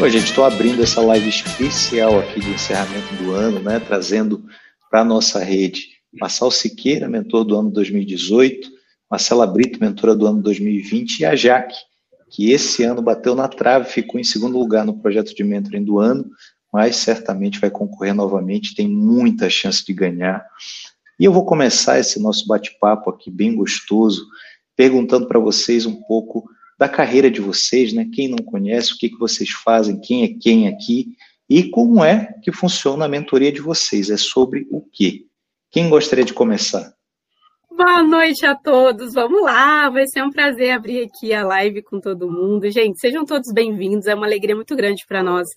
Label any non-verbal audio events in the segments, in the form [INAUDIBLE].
Oi, gente, estou abrindo essa live especial aqui de encerramento do ano, né, trazendo para a nossa rede Marçal Siqueira, mentor do ano 2018, Marcela Brito, mentora do ano 2020, e a Jaque, que esse ano bateu na trave, ficou em segundo lugar no projeto de mentoring do ano, mas certamente vai concorrer novamente, tem muita chance de ganhar. E eu vou começar esse nosso bate-papo aqui bem gostoso, perguntando para vocês um pouco da carreira de vocês, né? Quem não conhece, o que, que vocês fazem, quem é quem aqui e como é que funciona a mentoria de vocês. É sobre o quê? Quem gostaria de começar? Boa noite a todos. Vamos lá, vai ser um prazer abrir aqui a live com todo mundo. Gente, sejam todos bem-vindos. É uma alegria muito grande para nós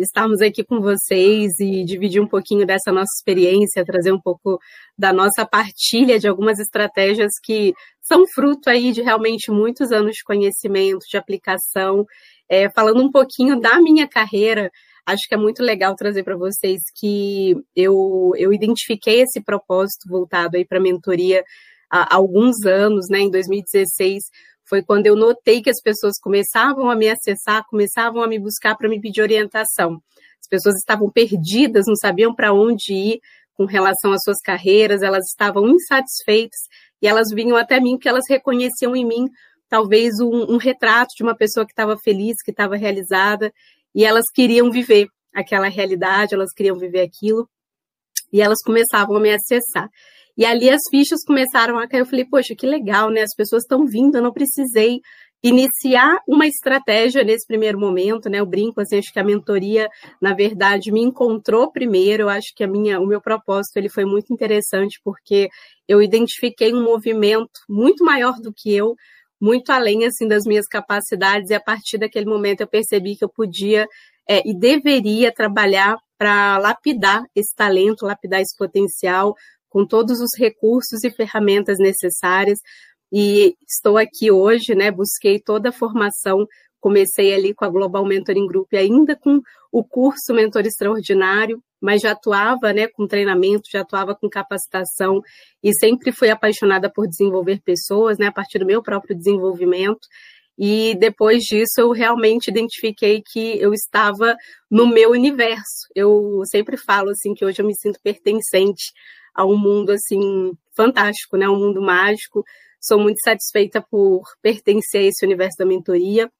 estarmos aqui com vocês e dividir um pouquinho dessa nossa experiência, trazer um pouco da nossa partilha de algumas estratégias que são fruto aí de realmente muitos anos de conhecimento, de aplicação. É, falando um pouquinho da minha carreira, acho que é muito legal trazer para vocês que eu, eu identifiquei esse propósito voltado aí para mentoria há alguns anos, né? Em 2016 foi quando eu notei que as pessoas começavam a me acessar, começavam a me buscar para me pedir orientação. As pessoas estavam perdidas, não sabiam para onde ir com relação às suas carreiras, elas estavam insatisfeitas e elas vinham até mim porque elas reconheciam em mim talvez um, um retrato de uma pessoa que estava feliz, que estava realizada e elas queriam viver aquela realidade, elas queriam viver aquilo e elas começavam a me acessar. E ali as fichas começaram a cair. Eu falei, poxa, que legal, né? As pessoas estão vindo, eu não precisei iniciar uma estratégia nesse primeiro momento, né? Eu brinco assim, acho que a mentoria, na verdade, me encontrou primeiro. Eu acho que a minha, o meu propósito ele foi muito interessante porque eu identifiquei um movimento muito maior do que eu, muito além assim das minhas capacidades e a partir daquele momento eu percebi que eu podia é, e deveria trabalhar para lapidar esse talento, lapidar esse potencial, com todos os recursos e ferramentas necessárias. E estou aqui hoje, né? Busquei toda a formação, comecei ali com a Global Mentoring Group, ainda com o curso Mentor Extraordinário, mas já atuava, né, com treinamento, já atuava com capacitação e sempre fui apaixonada por desenvolver pessoas, né, a partir do meu próprio desenvolvimento. E depois disso eu realmente identifiquei que eu estava no meu universo. Eu sempre falo assim que hoje eu me sinto pertencente a um mundo assim fantástico, né? Um mundo mágico. Sou muito satisfeita por pertencer a esse universo da mentoria.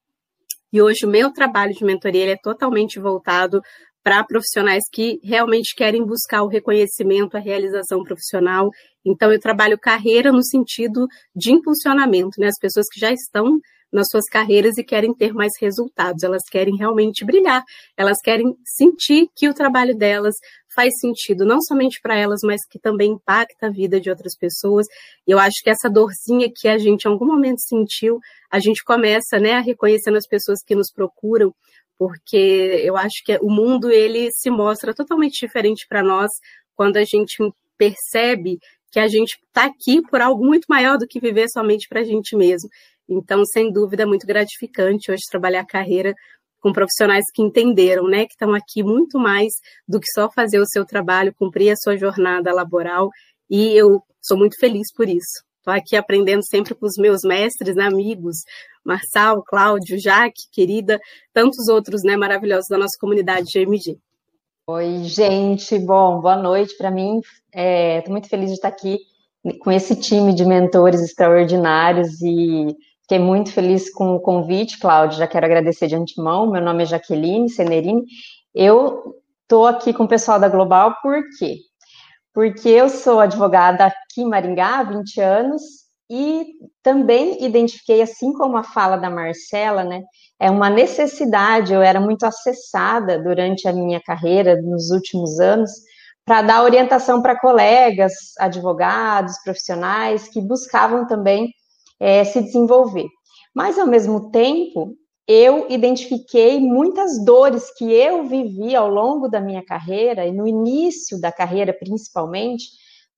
E hoje o meu trabalho de mentoria é totalmente voltado para profissionais que realmente querem buscar o reconhecimento, a realização profissional. Então, eu trabalho carreira no sentido de impulsionamento, né? As pessoas que já estão nas suas carreiras e querem ter mais resultados, elas querem realmente brilhar, elas querem sentir que o trabalho delas faz sentido, não somente para elas, mas que também impacta a vida de outras pessoas. Eu acho que essa dorzinha que a gente em algum momento sentiu, a gente começa né, a reconhecer nas pessoas que nos procuram, porque eu acho que o mundo ele se mostra totalmente diferente para nós quando a gente percebe que a gente está aqui por algo muito maior do que viver somente para a gente mesmo. Então, sem dúvida, é muito gratificante hoje trabalhar a carreira com profissionais que entenderam, né, que estão aqui muito mais do que só fazer o seu trabalho, cumprir a sua jornada laboral, e eu sou muito feliz por isso. Estou aqui aprendendo sempre com os meus mestres, né, amigos, Marçal, Cláudio, Jaque, querida, tantos outros, né, maravilhosos da nossa comunidade de MG. Oi, gente, bom, boa noite para mim. Estou é, muito feliz de estar aqui com esse time de mentores extraordinários e Fiquei muito feliz com o convite, Cláudio. Já quero agradecer de antemão. Meu nome é Jaqueline Senerini. Eu estou aqui com o pessoal da Global por quê? Porque eu sou advogada aqui em Maringá há 20 anos e também identifiquei, assim como a fala da Marcela, né? É uma necessidade, eu era muito acessada durante a minha carreira, nos últimos anos, para dar orientação para colegas, advogados, profissionais que buscavam também é, se desenvolver. Mas, ao mesmo tempo, eu identifiquei muitas dores que eu vivi ao longo da minha carreira, e no início da carreira principalmente,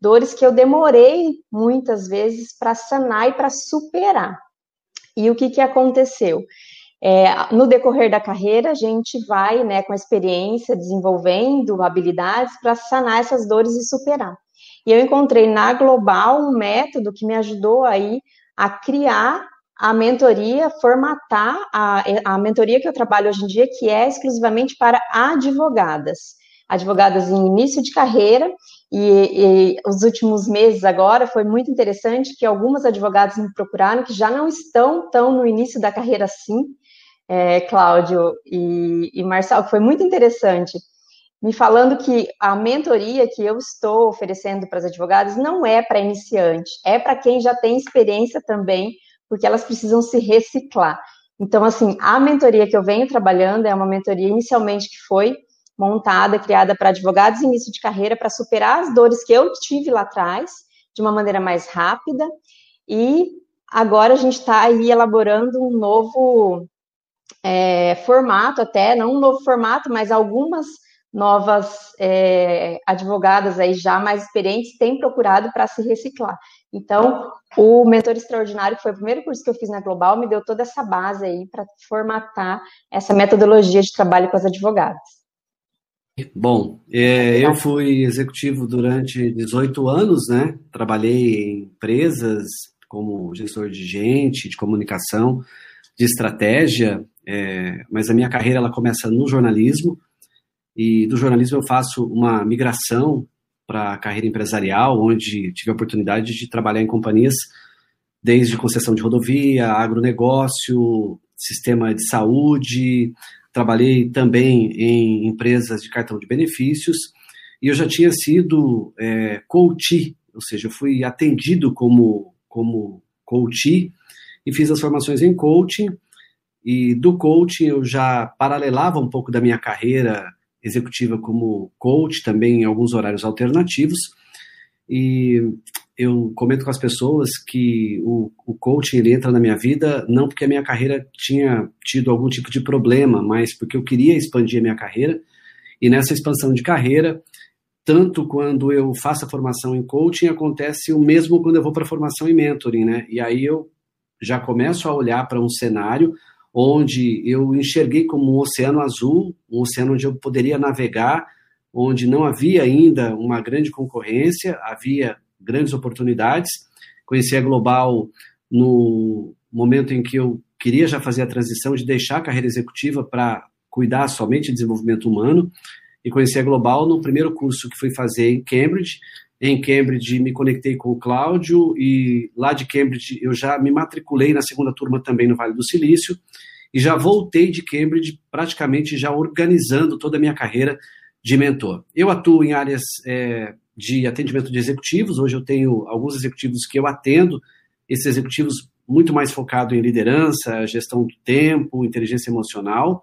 dores que eu demorei muitas vezes para sanar e para superar. E o que, que aconteceu? É, no decorrer da carreira, a gente vai, né, com a experiência, desenvolvendo habilidades para sanar essas dores e superar. E eu encontrei na Global um método que me ajudou aí a criar a mentoria, formatar a, a mentoria que eu trabalho hoje em dia, que é exclusivamente para advogadas. Advogadas em início de carreira, e, e os últimos meses agora foi muito interessante que algumas advogadas me procuraram que já não estão tão no início da carreira assim, é, Cláudio e, e foi muito interessante me falando que a mentoria que eu estou oferecendo para as advogadas não é para iniciante, é para quem já tem experiência também, porque elas precisam se reciclar. Então, assim, a mentoria que eu venho trabalhando é uma mentoria inicialmente que foi montada, criada para advogados em início de carreira, para superar as dores que eu tive lá atrás, de uma maneira mais rápida, e agora a gente está aí elaborando um novo é, formato, até, não um novo formato, mas algumas novas é, advogadas aí já mais experientes têm procurado para se reciclar. Então, o Mentor Extraordinário, que foi o primeiro curso que eu fiz na Global, me deu toda essa base aí para formatar essa metodologia de trabalho com as advogadas. Bom, é, eu fui executivo durante 18 anos, né? Trabalhei em empresas como gestor de gente, de comunicação, de estratégia, é, mas a minha carreira ela começa no jornalismo e do jornalismo eu faço uma migração para a carreira empresarial, onde tive a oportunidade de trabalhar em companhias desde concessão de rodovia, agronegócio, sistema de saúde, trabalhei também em empresas de cartão de benefícios e eu já tinha sido é, coach, ou seja, eu fui atendido como, como coach e fiz as formações em coaching e do coaching eu já paralelava um pouco da minha carreira executiva como coach, também em alguns horários alternativos. E eu comento com as pessoas que o, o coaching ele entra na minha vida não porque a minha carreira tinha tido algum tipo de problema, mas porque eu queria expandir a minha carreira. E nessa expansão de carreira, tanto quando eu faço a formação em coaching, acontece o mesmo quando eu vou para a formação em mentoring, né? E aí eu já começo a olhar para um cenário onde eu enxerguei como um oceano azul, um oceano onde eu poderia navegar, onde não havia ainda uma grande concorrência, havia grandes oportunidades. Conheci a Global no momento em que eu queria já fazer a transição de deixar a carreira executiva para cuidar somente de desenvolvimento humano, e conheci a Global no primeiro curso que fui fazer em Cambridge, em Cambridge me conectei com o Cláudio e lá de Cambridge eu já me matriculei na segunda turma também no Vale do Silício e já voltei de Cambridge praticamente já organizando toda a minha carreira de mentor. Eu atuo em áreas é, de atendimento de executivos, hoje eu tenho alguns executivos que eu atendo, esses executivos muito mais focados em liderança, gestão do tempo, inteligência emocional,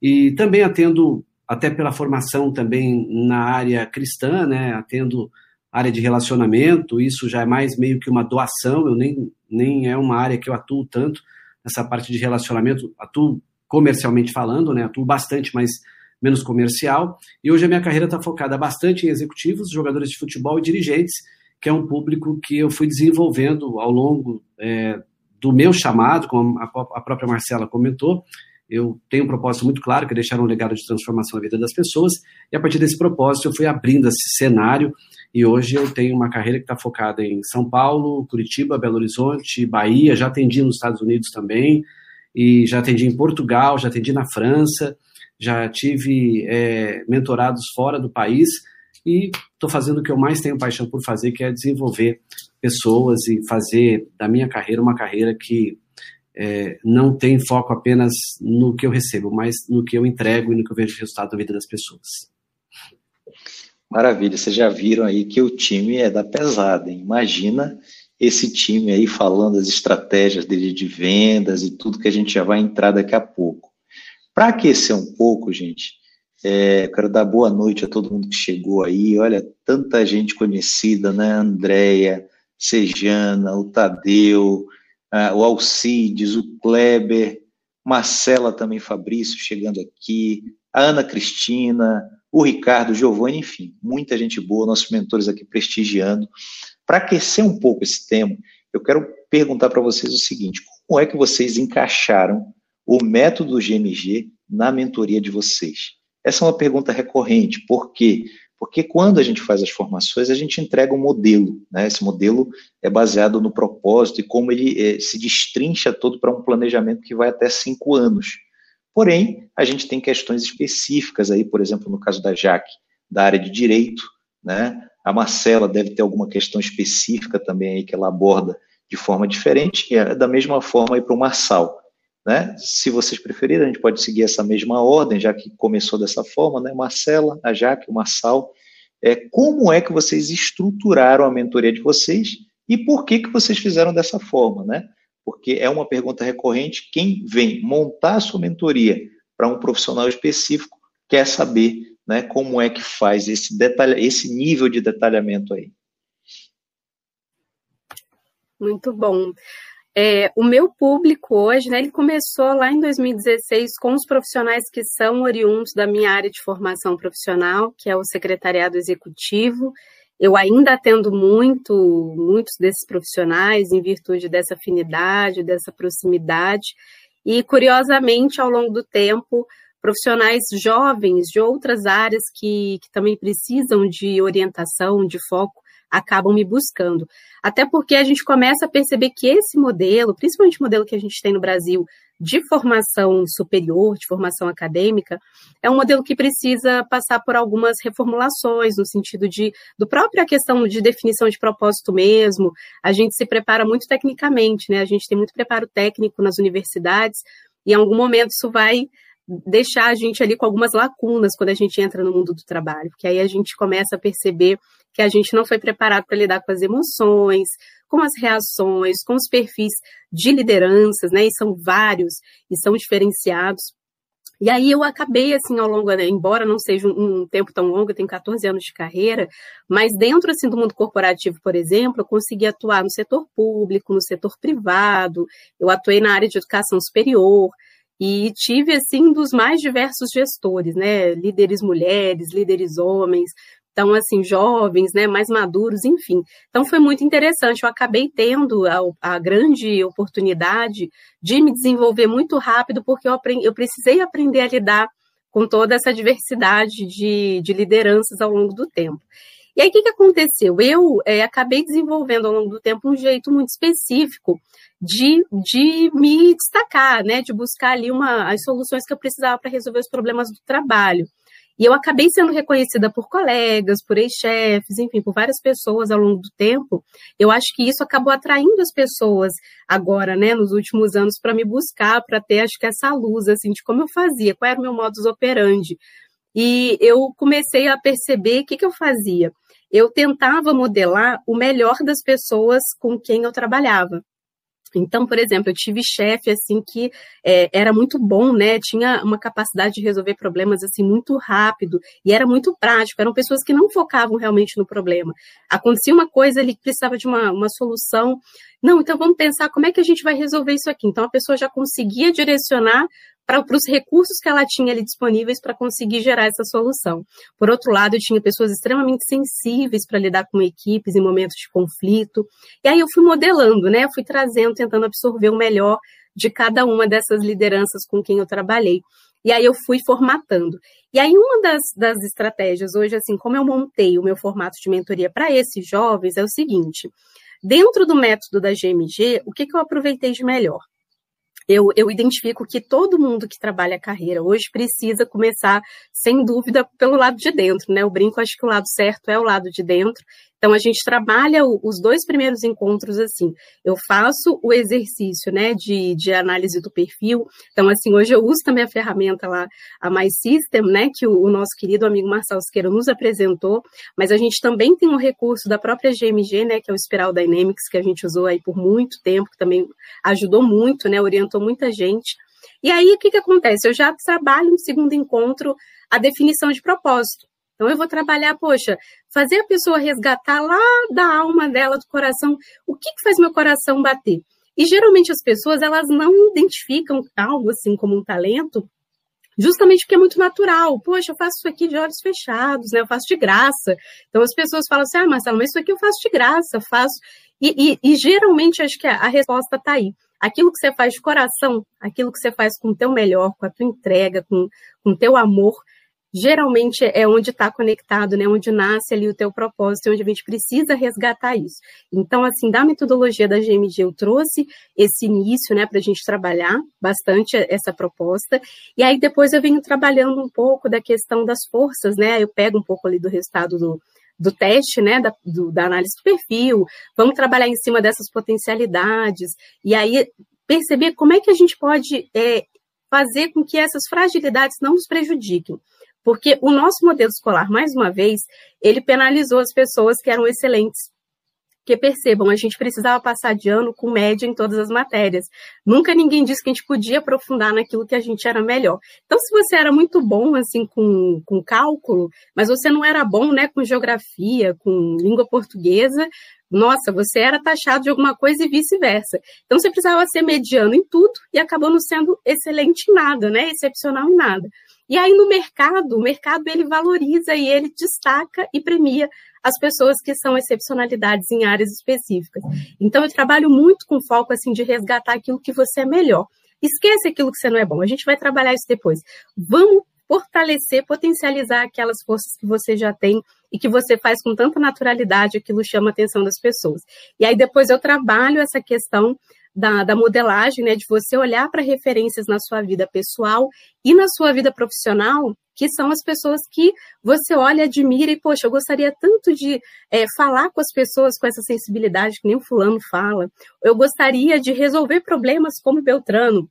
e também atendo até pela formação também na área cristã, né, atendo área de relacionamento, isso já é mais meio que uma doação, eu nem, nem é uma área que eu atuo tanto, nessa parte de relacionamento, atuo comercialmente falando, né, atuo bastante, mas menos comercial, e hoje a minha carreira está focada bastante em executivos, jogadores de futebol e dirigentes, que é um público que eu fui desenvolvendo ao longo é, do meu chamado, como a, a própria Marcela comentou, eu tenho um propósito muito claro, que é deixar um legado de transformação na vida das pessoas, e a partir desse propósito eu fui abrindo esse cenário e hoje eu tenho uma carreira que está focada em São Paulo, Curitiba, Belo Horizonte, Bahia, já atendi nos Estados Unidos também, e já atendi em Portugal, já atendi na França, já tive é, mentorados fora do país e estou fazendo o que eu mais tenho paixão por fazer, que é desenvolver pessoas e fazer da minha carreira uma carreira que é, não tem foco apenas no que eu recebo, mas no que eu entrego e no que eu vejo resultado na vida das pessoas. Maravilha, vocês já viram aí que o time é da pesada, hein? Imagina esse time aí falando as estratégias dele de vendas e tudo que a gente já vai entrar daqui a pouco. Para aquecer um pouco, gente, é, quero dar boa noite a todo mundo que chegou aí. Olha, tanta gente conhecida, né? Andréia, Sejana, o Tadeu, uh, o Alcides, o Kleber, Marcela também, Fabrício chegando aqui, a Ana Cristina, o Ricardo, o Giovanni, enfim, muita gente boa, nossos mentores aqui prestigiando. Para aquecer um pouco esse tema, eu quero perguntar para vocês o seguinte: como é que vocês encaixaram o método GMG na mentoria de vocês? Essa é uma pergunta recorrente, por quê? Porque quando a gente faz as formações, a gente entrega um modelo, né? Esse modelo é baseado no propósito e como ele eh, se destrincha todo para um planejamento que vai até cinco anos. Porém, a gente tem questões específicas aí, por exemplo, no caso da Jaque, da área de direito, né? A Marcela deve ter alguma questão específica também aí que ela aborda de forma diferente, e é da mesma forma aí para o Marçal. Né? Se vocês preferirem, a gente pode seguir essa mesma ordem, já que começou dessa forma, né? Marcela, a Jaque, o Marçal. É, como é que vocês estruturaram a mentoria de vocês e por que, que vocês fizeram dessa forma, né? Porque é uma pergunta recorrente. Quem vem montar a sua mentoria para um profissional específico quer saber né, como é que faz esse, detalhe, esse nível de detalhamento aí. Muito bom. É, o meu público hoje, né, ele começou lá em 2016 com os profissionais que são oriundos da minha área de formação profissional, que é o secretariado executivo. Eu ainda atendo muito, muitos desses profissionais em virtude dessa afinidade, dessa proximidade. E, curiosamente, ao longo do tempo, profissionais jovens de outras áreas que, que também precisam de orientação, de foco, acabam me buscando. Até porque a gente começa a perceber que esse modelo, principalmente o modelo que a gente tem no Brasil de formação superior, de formação acadêmica, é um modelo que precisa passar por algumas reformulações no sentido de do própria questão de definição de propósito mesmo. A gente se prepara muito tecnicamente, né? A gente tem muito preparo técnico nas universidades e em algum momento isso vai deixar a gente ali com algumas lacunas quando a gente entra no mundo do trabalho, porque aí a gente começa a perceber que a gente não foi preparado para lidar com as emoções, com as reações, com os perfis de lideranças, né? E são vários e são diferenciados. E aí eu acabei, assim, ao longo, né, embora não seja um, um, tempo tão longo, eu tenho 14 anos de carreira, mas dentro, assim, do mundo corporativo, por exemplo, eu consegui atuar no setor público, no setor privado, eu atuei na área de educação superior, e tive, assim, dos mais diversos gestores, né? Líderes mulheres, líderes homens, então, assim, jovens, né, mais maduros, enfim. Então, foi muito interessante. Eu acabei tendo a, a grande oportunidade de me desenvolver muito rápido, porque eu, aprendi, eu precisei aprender a lidar com toda essa diversidade de, de lideranças ao longo do tempo. E aí, o que, que aconteceu? Eu é, acabei desenvolvendo ao longo do tempo um jeito muito específico de, de me destacar, né? De buscar ali uma, as soluções que eu precisava para resolver os problemas do trabalho. E eu acabei sendo reconhecida por colegas, por ex-chefes, enfim, por várias pessoas ao longo do tempo. Eu acho que isso acabou atraindo as pessoas agora, né, nos últimos anos, para me buscar, para ter, acho que, essa luz, assim, de como eu fazia, qual era o meu modus operandi. E eu comecei a perceber o que, que eu fazia. Eu tentava modelar o melhor das pessoas com quem eu trabalhava. Então, por exemplo, eu tive chefe assim que é, era muito bom, né? Tinha uma capacidade de resolver problemas assim muito rápido e era muito prático. Eram pessoas que não focavam realmente no problema. Acontecia uma coisa que precisava de uma, uma solução. Não, então vamos pensar como é que a gente vai resolver isso aqui. Então a pessoa já conseguia direcionar para os recursos que ela tinha ali disponíveis para conseguir gerar essa solução. Por outro lado, eu tinha pessoas extremamente sensíveis para lidar com equipes em momentos de conflito. E aí eu fui modelando, né? Fui trazendo, tentando absorver o melhor de cada uma dessas lideranças com quem eu trabalhei. E aí eu fui formatando. E aí uma das, das estratégias hoje, assim, como eu montei o meu formato de mentoria para esses jovens, é o seguinte. Dentro do método da GMG, o que, que eu aproveitei de melhor? Eu, eu identifico que todo mundo que trabalha a carreira hoje precisa começar, sem dúvida, pelo lado de dentro, né? Eu brinco, acho que o lado certo é o lado de dentro. Então, a gente trabalha os dois primeiros encontros assim. Eu faço o exercício, né, de, de análise do perfil. Então, assim, hoje eu uso também a ferramenta lá, a My System, né, que o, o nosso querido amigo Marcelo Siqueira nos apresentou. Mas a gente também tem um recurso da própria GMG, né, que é o Spiral Dynamics, que a gente usou aí por muito tempo, que também ajudou muito, né, orientou muita gente. E aí, o que, que acontece? Eu já trabalho no segundo encontro a definição de propósito. Então, eu vou trabalhar, poxa, fazer a pessoa resgatar lá da alma dela, do coração, o que, que faz meu coração bater? E geralmente as pessoas, elas não identificam algo assim como um talento, justamente porque é muito natural. Poxa, eu faço isso aqui de olhos fechados, né? Eu faço de graça. Então as pessoas falam assim, ah, Marcelo, mas isso aqui eu faço de graça, faço. E, e, e geralmente acho que a, a resposta está aí. Aquilo que você faz de coração, aquilo que você faz com o teu melhor, com a tua entrega, com o teu amor, geralmente é onde está conectado, né? Onde nasce ali o teu propósito, onde a gente precisa resgatar isso. Então, assim, da metodologia da GMG, eu trouxe esse início, né, para a gente trabalhar bastante essa proposta. E aí depois eu venho trabalhando um pouco da questão das forças, né? Eu pego um pouco ali do resultado do, do teste, né, da, do, da análise do perfil, vamos trabalhar em cima dessas potencialidades, e aí perceber como é que a gente pode é, fazer com que essas fragilidades não nos prejudiquem. Porque o nosso modelo escolar, mais uma vez, ele penalizou as pessoas que eram excelentes. Porque percebam, a gente precisava passar de ano com média em todas as matérias. Nunca ninguém disse que a gente podia aprofundar naquilo que a gente era melhor. Então, se você era muito bom assim com, com cálculo, mas você não era bom né, com geografia, com língua portuguesa, nossa, você era taxado de alguma coisa e vice-versa. Então você precisava ser mediano em tudo e acabou não sendo excelente em nada, né? Excepcional em nada. E aí no mercado, o mercado ele valoriza e ele destaca e premia as pessoas que são excepcionalidades em áreas específicas. Então eu trabalho muito com foco assim de resgatar aquilo que você é melhor. Esquece aquilo que você não é bom. A gente vai trabalhar isso depois. Vamos fortalecer, potencializar aquelas forças que você já tem e que você faz com tanta naturalidade, aquilo chama a atenção das pessoas. E aí depois eu trabalho essa questão da, da modelagem, né, de você olhar para referências na sua vida pessoal e na sua vida profissional, que são as pessoas que você olha, admira e, poxa, eu gostaria tanto de é, falar com as pessoas com essa sensibilidade que nem o fulano fala, eu gostaria de resolver problemas como Beltrano,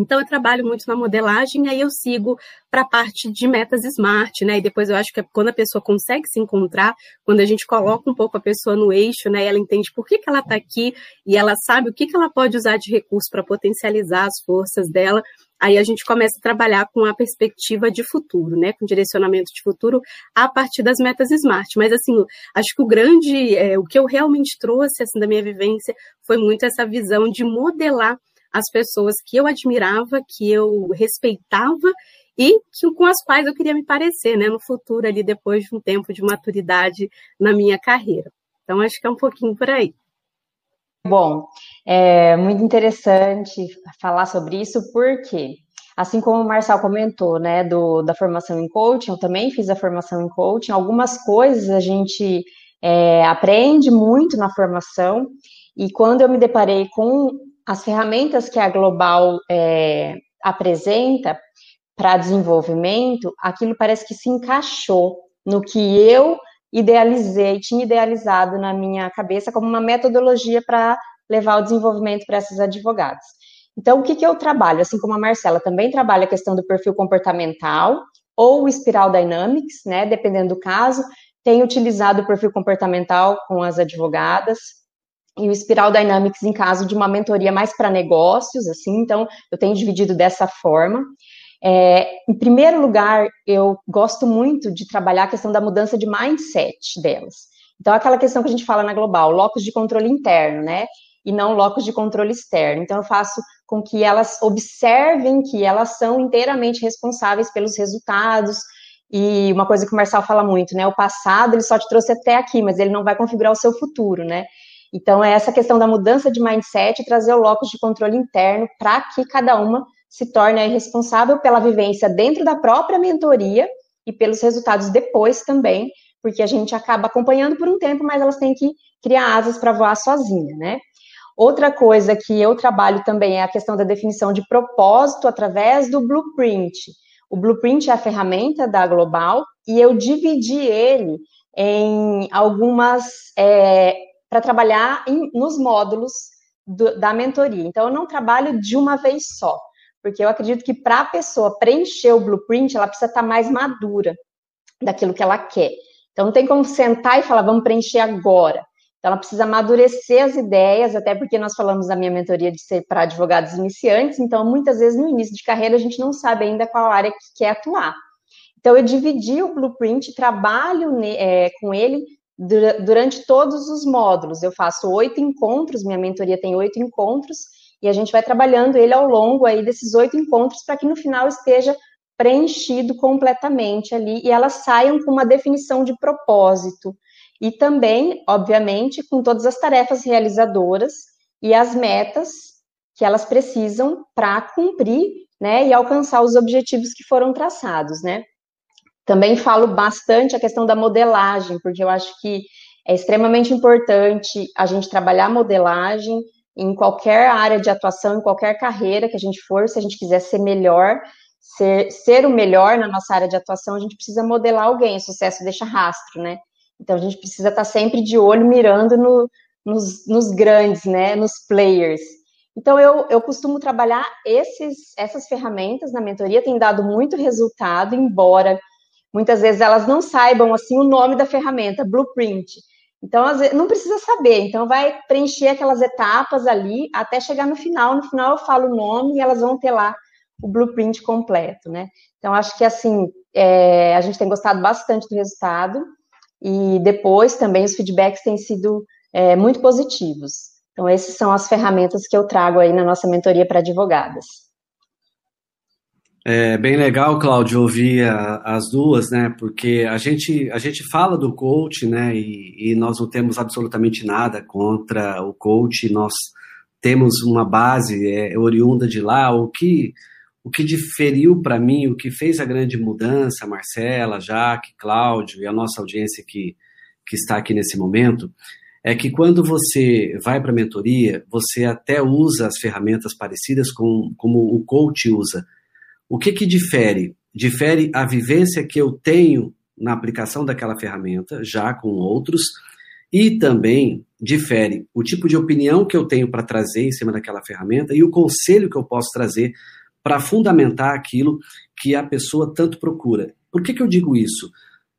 então, eu trabalho muito na modelagem, aí eu sigo para a parte de metas smart, né? E depois eu acho que é quando a pessoa consegue se encontrar, quando a gente coloca um pouco a pessoa no eixo, né? Ela entende por que, que ela está aqui e ela sabe o que, que ela pode usar de recurso para potencializar as forças dela. Aí a gente começa a trabalhar com a perspectiva de futuro, né? Com direcionamento de futuro a partir das metas smart. Mas assim, acho que o grande, é, o que eu realmente trouxe assim da minha vivência foi muito essa visão de modelar as pessoas que eu admirava, que eu respeitava e que, com as quais eu queria me parecer, né, no futuro ali depois de um tempo de maturidade na minha carreira. Então acho que é um pouquinho por aí. Bom, é muito interessante falar sobre isso, porque assim como o Marcel comentou, né, do, da formação em coaching, eu também fiz a formação em coaching. Algumas coisas a gente é, aprende muito na formação, e quando eu me deparei com as ferramentas que a Global é, apresenta para desenvolvimento, aquilo parece que se encaixou no que eu idealizei, tinha idealizado na minha cabeça como uma metodologia para levar o desenvolvimento para esses advogados. Então, o que, que eu trabalho? Assim como a Marcela também trabalha a questão do perfil comportamental ou o Spiral Dynamics, né? Dependendo do caso, tenho utilizado o perfil comportamental com as advogadas, e o Spiral Dynamics em caso de uma mentoria mais para negócios, assim, então eu tenho dividido dessa forma. É, em primeiro lugar, eu gosto muito de trabalhar a questão da mudança de mindset delas. Então, aquela questão que a gente fala na Global, locos de controle interno, né? E não locos de controle externo. Então, eu faço com que elas observem que elas são inteiramente responsáveis pelos resultados. E uma coisa que o Marcel fala muito, né? O passado ele só te trouxe até aqui, mas ele não vai configurar o seu futuro, né? Então, é essa questão da mudança de mindset trazer o locus de controle interno para que cada uma se torne responsável pela vivência dentro da própria mentoria e pelos resultados depois também, porque a gente acaba acompanhando por um tempo, mas elas têm que criar asas para voar sozinha, né? Outra coisa que eu trabalho também é a questão da definição de propósito através do blueprint. O blueprint é a ferramenta da Global e eu dividi ele em algumas é, para trabalhar em, nos módulos do, da mentoria. Então, eu não trabalho de uma vez só, porque eu acredito que para a pessoa preencher o blueprint, ela precisa estar tá mais madura daquilo que ela quer. Então, não tem como sentar e falar, vamos preencher agora. Então, ela precisa amadurecer as ideias, até porque nós falamos da minha mentoria de ser para advogados iniciantes, então, muitas vezes, no início de carreira, a gente não sabe ainda qual área que quer atuar. Então, eu dividi o blueprint, trabalho é, com ele durante todos os módulos. Eu faço oito encontros, minha mentoria tem oito encontros, e a gente vai trabalhando ele ao longo aí desses oito encontros para que no final esteja preenchido completamente ali e elas saiam com uma definição de propósito. E também, obviamente, com todas as tarefas realizadoras e as metas que elas precisam para cumprir, né, e alcançar os objetivos que foram traçados, né? Também falo bastante a questão da modelagem, porque eu acho que é extremamente importante a gente trabalhar modelagem em qualquer área de atuação, em qualquer carreira que a gente for, se a gente quiser ser melhor, ser, ser o melhor na nossa área de atuação, a gente precisa modelar alguém, o sucesso deixa rastro, né? Então a gente precisa estar sempre de olho mirando no, nos, nos, grandes, né? Nos players. Então eu, eu costumo trabalhar esses, essas ferramentas na mentoria, tem dado muito resultado, embora muitas vezes elas não saibam assim o nome da ferramenta, blueprint. Então, não precisa saber. Então, vai preencher aquelas etapas ali até chegar no final. No final, eu falo o nome e elas vão ter lá o blueprint completo, né? Então, acho que, assim, é, a gente tem gostado bastante do resultado e depois também os feedbacks têm sido é, muito positivos. Então, essas são as ferramentas que eu trago aí na nossa mentoria para advogadas. É bem legal, Cláudio, ouvir a, as duas, né? Porque a gente, a gente fala do coach, né? E, e, nós não temos absolutamente nada contra o coach. Nós temos uma base é, oriunda de lá. O que, o que diferiu para mim, o que fez a grande mudança, Marcela, Jaque, Cláudio e a nossa audiência que, que está aqui nesse momento, é que quando você vai para a mentoria, você até usa as ferramentas parecidas com como o coach usa o que, que difere? Difere a vivência que eu tenho na aplicação daquela ferramenta, já com outros, e também difere o tipo de opinião que eu tenho para trazer em cima daquela ferramenta e o conselho que eu posso trazer para fundamentar aquilo que a pessoa tanto procura. Por que, que eu digo isso?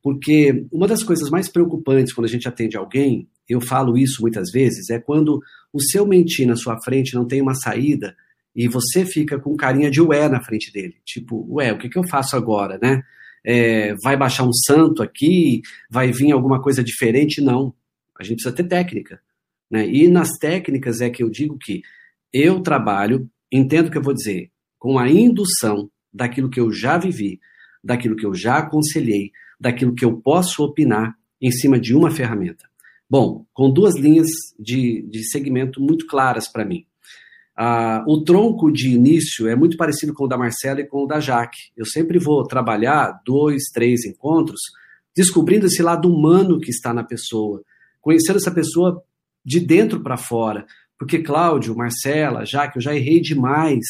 Porque uma das coisas mais preocupantes quando a gente atende alguém, eu falo isso muitas vezes, é quando o seu mentir na sua frente não tem uma saída e você fica com carinha de ué na frente dele. Tipo, ué, o que, que eu faço agora, né? É, vai baixar um santo aqui? Vai vir alguma coisa diferente? Não. A gente precisa ter técnica. Né? E nas técnicas é que eu digo que eu trabalho, entendo o que eu vou dizer, com a indução daquilo que eu já vivi, daquilo que eu já aconselhei, daquilo que eu posso opinar em cima de uma ferramenta. Bom, com duas linhas de, de segmento muito claras para mim. Ah, o tronco de início é muito parecido com o da Marcela e com o da Jaque. Eu sempre vou trabalhar dois, três encontros, descobrindo esse lado humano que está na pessoa, conhecendo essa pessoa de dentro para fora. Porque Cláudio, Marcela, Jaque, eu já errei demais,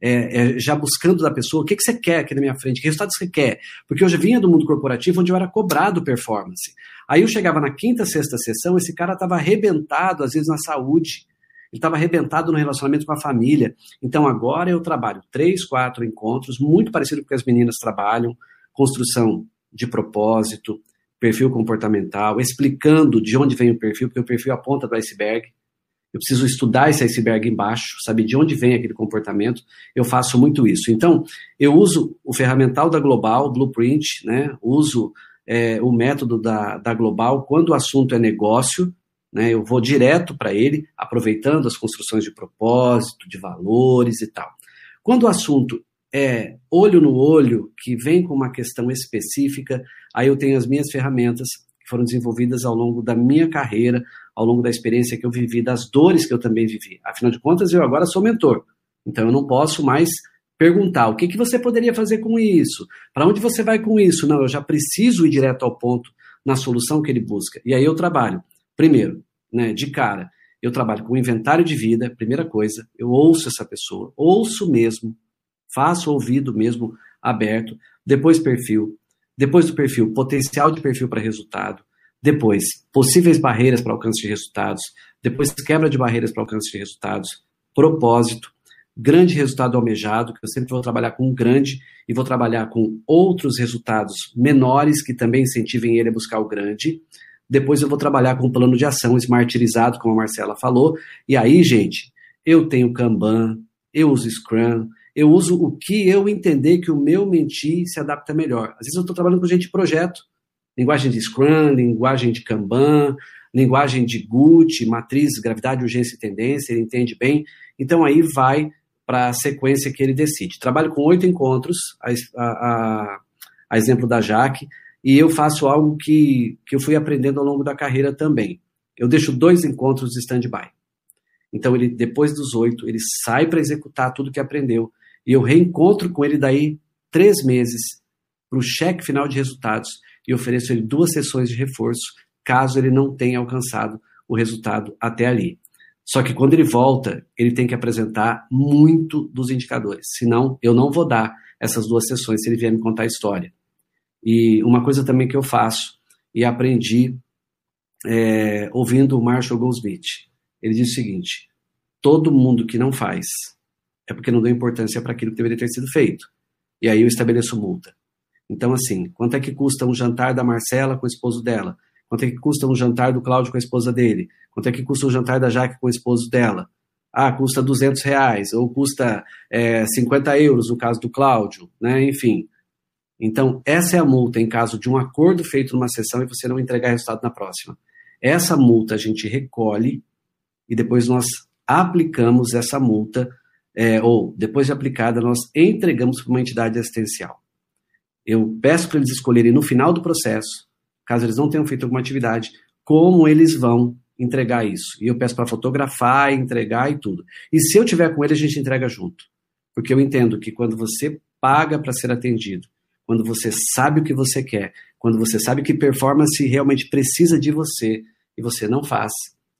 é, é, já buscando da pessoa o que, que você quer aqui na minha frente, que resultado você quer. Porque eu já vinha do mundo corporativo onde eu era cobrado performance. Aí eu chegava na quinta, sexta sessão, esse cara estava arrebentado, às vezes na saúde estava arrebentado no relacionamento com a família. Então agora eu trabalho três, quatro encontros, muito parecido com o que as meninas trabalham, construção de propósito, perfil comportamental, explicando de onde vem o perfil, porque o perfil é a ponta do iceberg. Eu preciso estudar esse iceberg embaixo, saber de onde vem aquele comportamento. Eu faço muito isso. Então, eu uso o ferramental da Global, Blueprint, né? uso é, o método da, da Global quando o assunto é negócio, né? Eu vou direto para ele, aproveitando as construções de propósito, de valores e tal. Quando o assunto é olho no olho, que vem com uma questão específica, aí eu tenho as minhas ferramentas que foram desenvolvidas ao longo da minha carreira, ao longo da experiência que eu vivi, das dores que eu também vivi. Afinal de contas, eu agora sou mentor. Então eu não posso mais perguntar o que, que você poderia fazer com isso, para onde você vai com isso. Não, eu já preciso ir direto ao ponto na solução que ele busca. E aí eu trabalho Primeiro, né, de cara, eu trabalho com inventário de vida, primeira coisa, eu ouço essa pessoa, ouço mesmo, faço ouvido mesmo aberto, depois perfil, depois do perfil, potencial de perfil para resultado, depois possíveis barreiras para alcance de resultados, depois quebra de barreiras para alcance de resultados, propósito, grande resultado almejado, que eu sempre vou trabalhar com um grande e vou trabalhar com outros resultados menores que também incentivem ele a buscar o grande. Depois eu vou trabalhar com um plano de ação smartirizado, como a Marcela falou. E aí, gente, eu tenho Kanban, eu uso Scrum, eu uso o que eu entender que o meu mentir se adapta melhor. Às vezes eu estou trabalhando com gente de projeto, linguagem de Scrum, linguagem de Kanban, linguagem de GUT, matriz, gravidade, urgência e tendência, ele entende bem. Então aí vai para a sequência que ele decide. Trabalho com oito encontros, a, a, a exemplo da Jaque, e eu faço algo que, que eu fui aprendendo ao longo da carreira também. Eu deixo dois encontros de stand-by. Então, ele depois dos oito, ele sai para executar tudo que aprendeu. E eu reencontro com ele daí três meses para o cheque final de resultados e ofereço ele duas sessões de reforço, caso ele não tenha alcançado o resultado até ali. Só que quando ele volta, ele tem que apresentar muito dos indicadores, senão eu não vou dar essas duas sessões se ele vier me contar a história. E uma coisa também que eu faço, e aprendi é, ouvindo o Marshall Goldsmith, ele diz o seguinte: todo mundo que não faz é porque não deu importância para aquilo que deveria ter sido feito. E aí eu estabeleço multa. Então, assim, quanto é que custa um jantar da Marcela com o esposo dela? Quanto é que custa um jantar do Cláudio com a esposa dele? Quanto é que custa um jantar da Jaque com o esposo dela? Ah, custa 200 reais, ou custa é, 50 euros no caso do Cláudio, né? Enfim. Então, essa é a multa em caso de um acordo feito numa sessão e você não entregar resultado na próxima. Essa multa a gente recolhe e depois nós aplicamos essa multa, é, ou depois de aplicada, nós entregamos para uma entidade assistencial. Eu peço para eles escolherem no final do processo caso eles não tenham feito alguma atividade, como eles vão entregar isso. E eu peço para fotografar, entregar e tudo. E se eu tiver com ele, a gente entrega junto. Porque eu entendo que quando você paga para ser atendido, quando você sabe o que você quer, quando você sabe que performance realmente precisa de você e você não faz,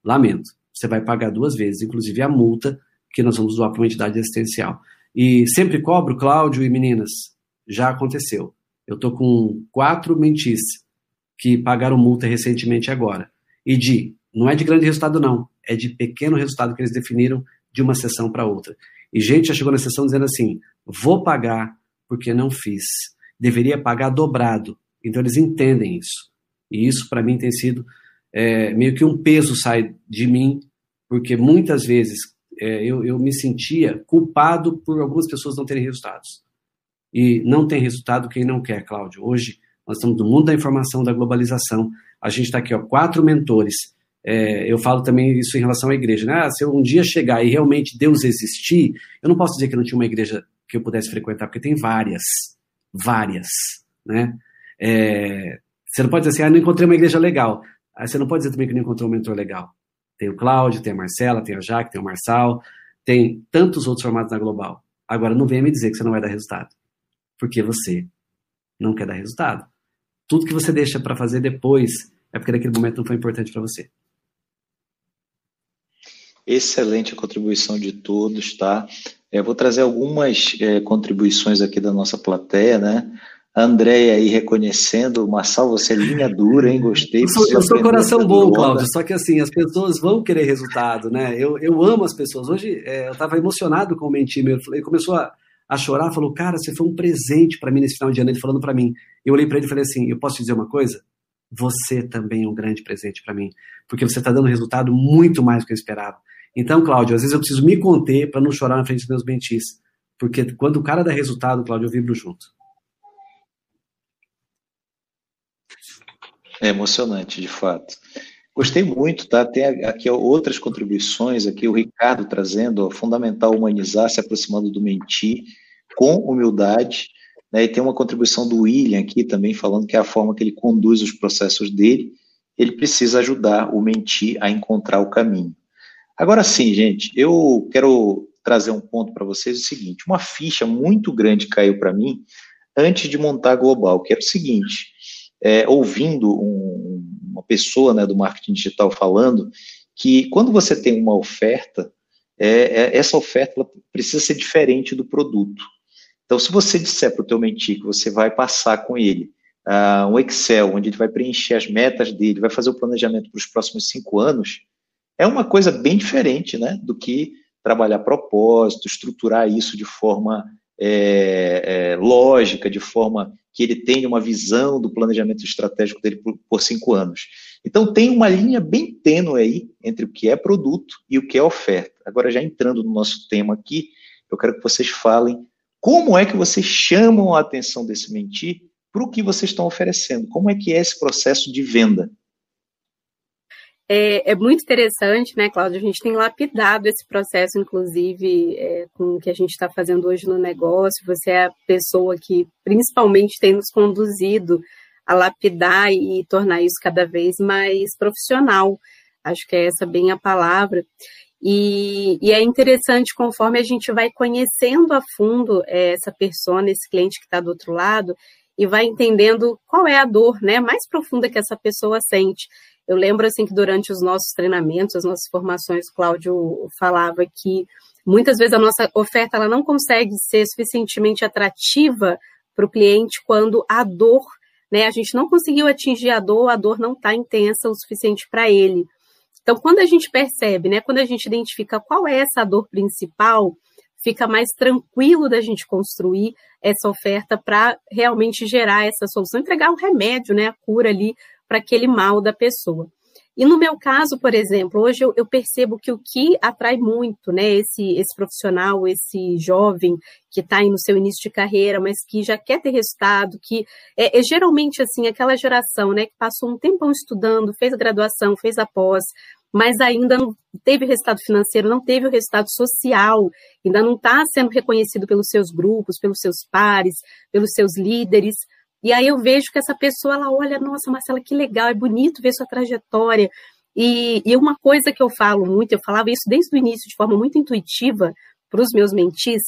lamento, você vai pagar duas vezes, inclusive a multa que nós vamos doar para uma entidade assistencial. E sempre cobro, Cláudio e meninas, já aconteceu. Eu estou com quatro mentis que pagaram multa recentemente agora. E de, não é de grande resultado não, é de pequeno resultado que eles definiram de uma sessão para outra. E gente já chegou na sessão dizendo assim, vou pagar porque não fiz. Deveria pagar dobrado. Então eles entendem isso. E isso para mim tem sido é, meio que um peso sai de mim, porque muitas vezes é, eu, eu me sentia culpado por algumas pessoas não terem resultados. E não tem resultado quem não quer, Cláudio. Hoje nós estamos no mundo da informação, da globalização. A gente está aqui, ó, quatro mentores. É, eu falo também isso em relação à igreja. Né? Ah, se eu um dia chegar e realmente Deus existir, eu não posso dizer que não tinha uma igreja que eu pudesse frequentar, porque tem várias. Várias. Né? É, você não pode dizer assim, ah, não encontrei uma igreja legal. Aí você não pode dizer também que não encontrou um mentor legal. Tem o Cláudio, tem a Marcela, tem a Jaque, tem o Marçal, tem tantos outros formatos na Global. Agora, não venha me dizer que você não vai dar resultado. Porque você não quer dar resultado. Tudo que você deixa para fazer depois é porque naquele momento não foi importante para você. Excelente a contribuição de todos, tá? Eu vou trazer algumas é, contribuições aqui da nossa plateia, né? A Andréia aí reconhecendo, Marçal, você é linha dura, hein? Gostei. Eu sou, eu sou coração bom, Cláudio, só que assim, as pessoas vão querer resultado, né? Eu, eu amo as pessoas. Hoje é, eu estava emocionado com o mentir meu. Ele começou a, a chorar, falou, cara, você foi um presente para mim nesse final de ano. Ele falando para mim. Eu olhei para ele e falei assim: eu posso te dizer uma coisa? Você também é um grande presente para mim, porque você está dando resultado muito mais do que eu esperava. Então, Cláudio, às vezes eu preciso me conter para não chorar na frente dos meus mentis, porque quando o cara dá resultado, Cláudio, eu vibro junto. É emocionante, de fato. Gostei muito, tá? Tem aqui outras contribuições, aqui o Ricardo trazendo, ó, fundamental humanizar, se aproximando do mentir, com humildade, né? E tem uma contribuição do William aqui também, falando que é a forma que ele conduz os processos dele, ele precisa ajudar o mentir a encontrar o caminho. Agora sim, gente, eu quero trazer um ponto para vocês, o seguinte, uma ficha muito grande caiu para mim antes de montar a Global, que era o seguinte, é, ouvindo um, uma pessoa né, do marketing digital falando que quando você tem uma oferta, é, é, essa oferta precisa ser diferente do produto. Então, se você disser para o teu mentir que você vai passar com ele uh, um Excel, onde ele vai preencher as metas dele, vai fazer o planejamento para os próximos cinco anos, é uma coisa bem diferente né, do que trabalhar propósito, estruturar isso de forma é, é, lógica, de forma que ele tenha uma visão do planejamento estratégico dele por, por, cinco anos. Então tem uma linha bem tênue aí entre o que é produto e o que é oferta. Agora, já entrando no nosso tema aqui, eu quero que vocês falem como é que vocês chamam a atenção desse mentir para o que vocês estão oferecendo. Como é que é esse processo de venda? É, é, muito interessante, né, Cláudia? A gente tem lapidado esse processo, inclusive, é, com o que a gente está fazendo hoje no negócio. Você é a pessoa que principalmente tem nos conduzido a lapidar e tornar isso cada vez mais profissional. Acho que é essa bem a palavra. E, e é interessante conforme a gente vai conhecendo a fundo é, essa persona, esse cliente que está do outro lado, e vai entendendo qual é a dor, né, mais profunda que essa pessoa sente. Eu lembro assim que durante os nossos treinamentos, as nossas formações, o Cláudio falava que muitas vezes a nossa oferta ela não consegue ser suficientemente atrativa para o cliente quando a dor, né, a gente não conseguiu atingir a dor, a dor não está intensa o suficiente para ele. Então, quando a gente percebe, né, quando a gente identifica qual é essa dor principal, fica mais tranquilo da gente construir essa oferta para realmente gerar essa solução, entregar o remédio, né, a cura ali para aquele mal da pessoa. E no meu caso, por exemplo, hoje eu, eu, percebo que o que atrai muito, né, esse, esse profissional, esse jovem que está no seu início de carreira, mas que já quer ter resultado, que é, é, geralmente assim aquela geração, né, que passou um tempão estudando, fez graduação, fez a pós, mas ainda não teve resultado financeiro, não teve o resultado social, ainda não está sendo reconhecido pelos seus grupos, pelos seus pares, pelos seus líderes. E aí eu vejo que essa pessoa, ela olha, nossa, Marcela, que legal, é bonito ver sua trajetória. E, e uma coisa que eu falo muito, eu falava isso desde o início de forma muito intuitiva para os meus mentis,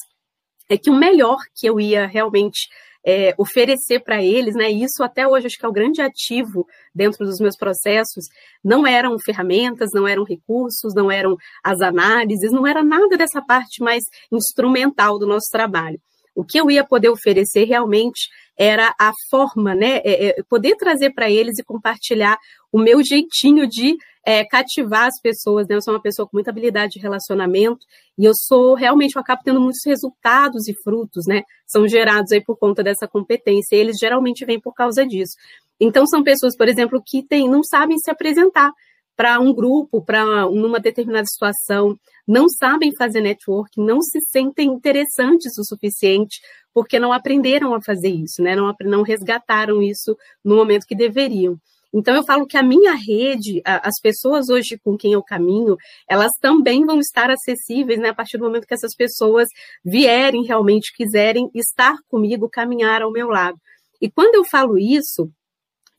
é que o melhor que eu ia realmente é, oferecer para eles, né? Isso até hoje acho que é o grande ativo dentro dos meus processos. Não eram ferramentas, não eram recursos, não eram as análises, não era nada dessa parte mais instrumental do nosso trabalho. O que eu ia poder oferecer realmente era a forma, né? É, é, poder trazer para eles e compartilhar o meu jeitinho de é, cativar as pessoas. Né? Eu sou uma pessoa com muita habilidade de relacionamento e eu sou realmente, eu acabo tendo muitos resultados e frutos, né? São gerados aí por conta dessa competência. E eles geralmente vêm por causa disso. Então, são pessoas, por exemplo, que tem, não sabem se apresentar para um grupo, para numa determinada situação, não sabem fazer network, não se sentem interessantes o suficiente, porque não aprenderam a fazer isso, né? Não, não resgataram isso no momento que deveriam. Então eu falo que a minha rede, as pessoas hoje com quem eu caminho, elas também vão estar acessíveis, né, a partir do momento que essas pessoas vierem realmente quiserem estar comigo, caminhar ao meu lado. E quando eu falo isso,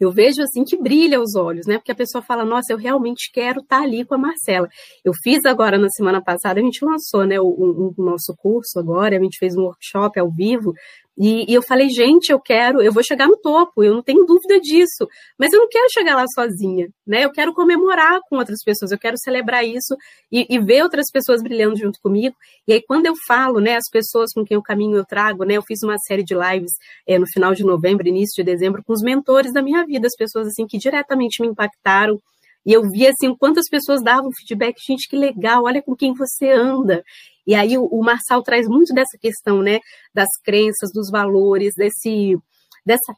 eu vejo assim que brilha os olhos, né? Porque a pessoa fala, nossa, eu realmente quero estar tá ali com a Marcela. Eu fiz agora na semana passada, a gente lançou, né, o, o, o nosso curso agora, a gente fez um workshop ao vivo e, e, eu falei, gente, eu quero, eu vou chegar no topo, eu não tenho dúvida disso, mas eu não quero chegar lá sozinha, né? Eu quero comemorar com outras pessoas, eu quero celebrar isso e, e ver outras pessoas brilhando junto comigo. E aí, quando eu falo, né, as pessoas com quem eu caminho eu trago, né? Eu fiz uma série de lives é, no final de novembro, início de dezembro, com os mentores da minha vida, as pessoas assim que diretamente me impactaram. E eu vi assim quantas pessoas davam feedback, gente, que legal, olha com quem você anda. E aí o, o Marçal traz muito dessa questão, né, das crenças, dos valores, desse, dessa,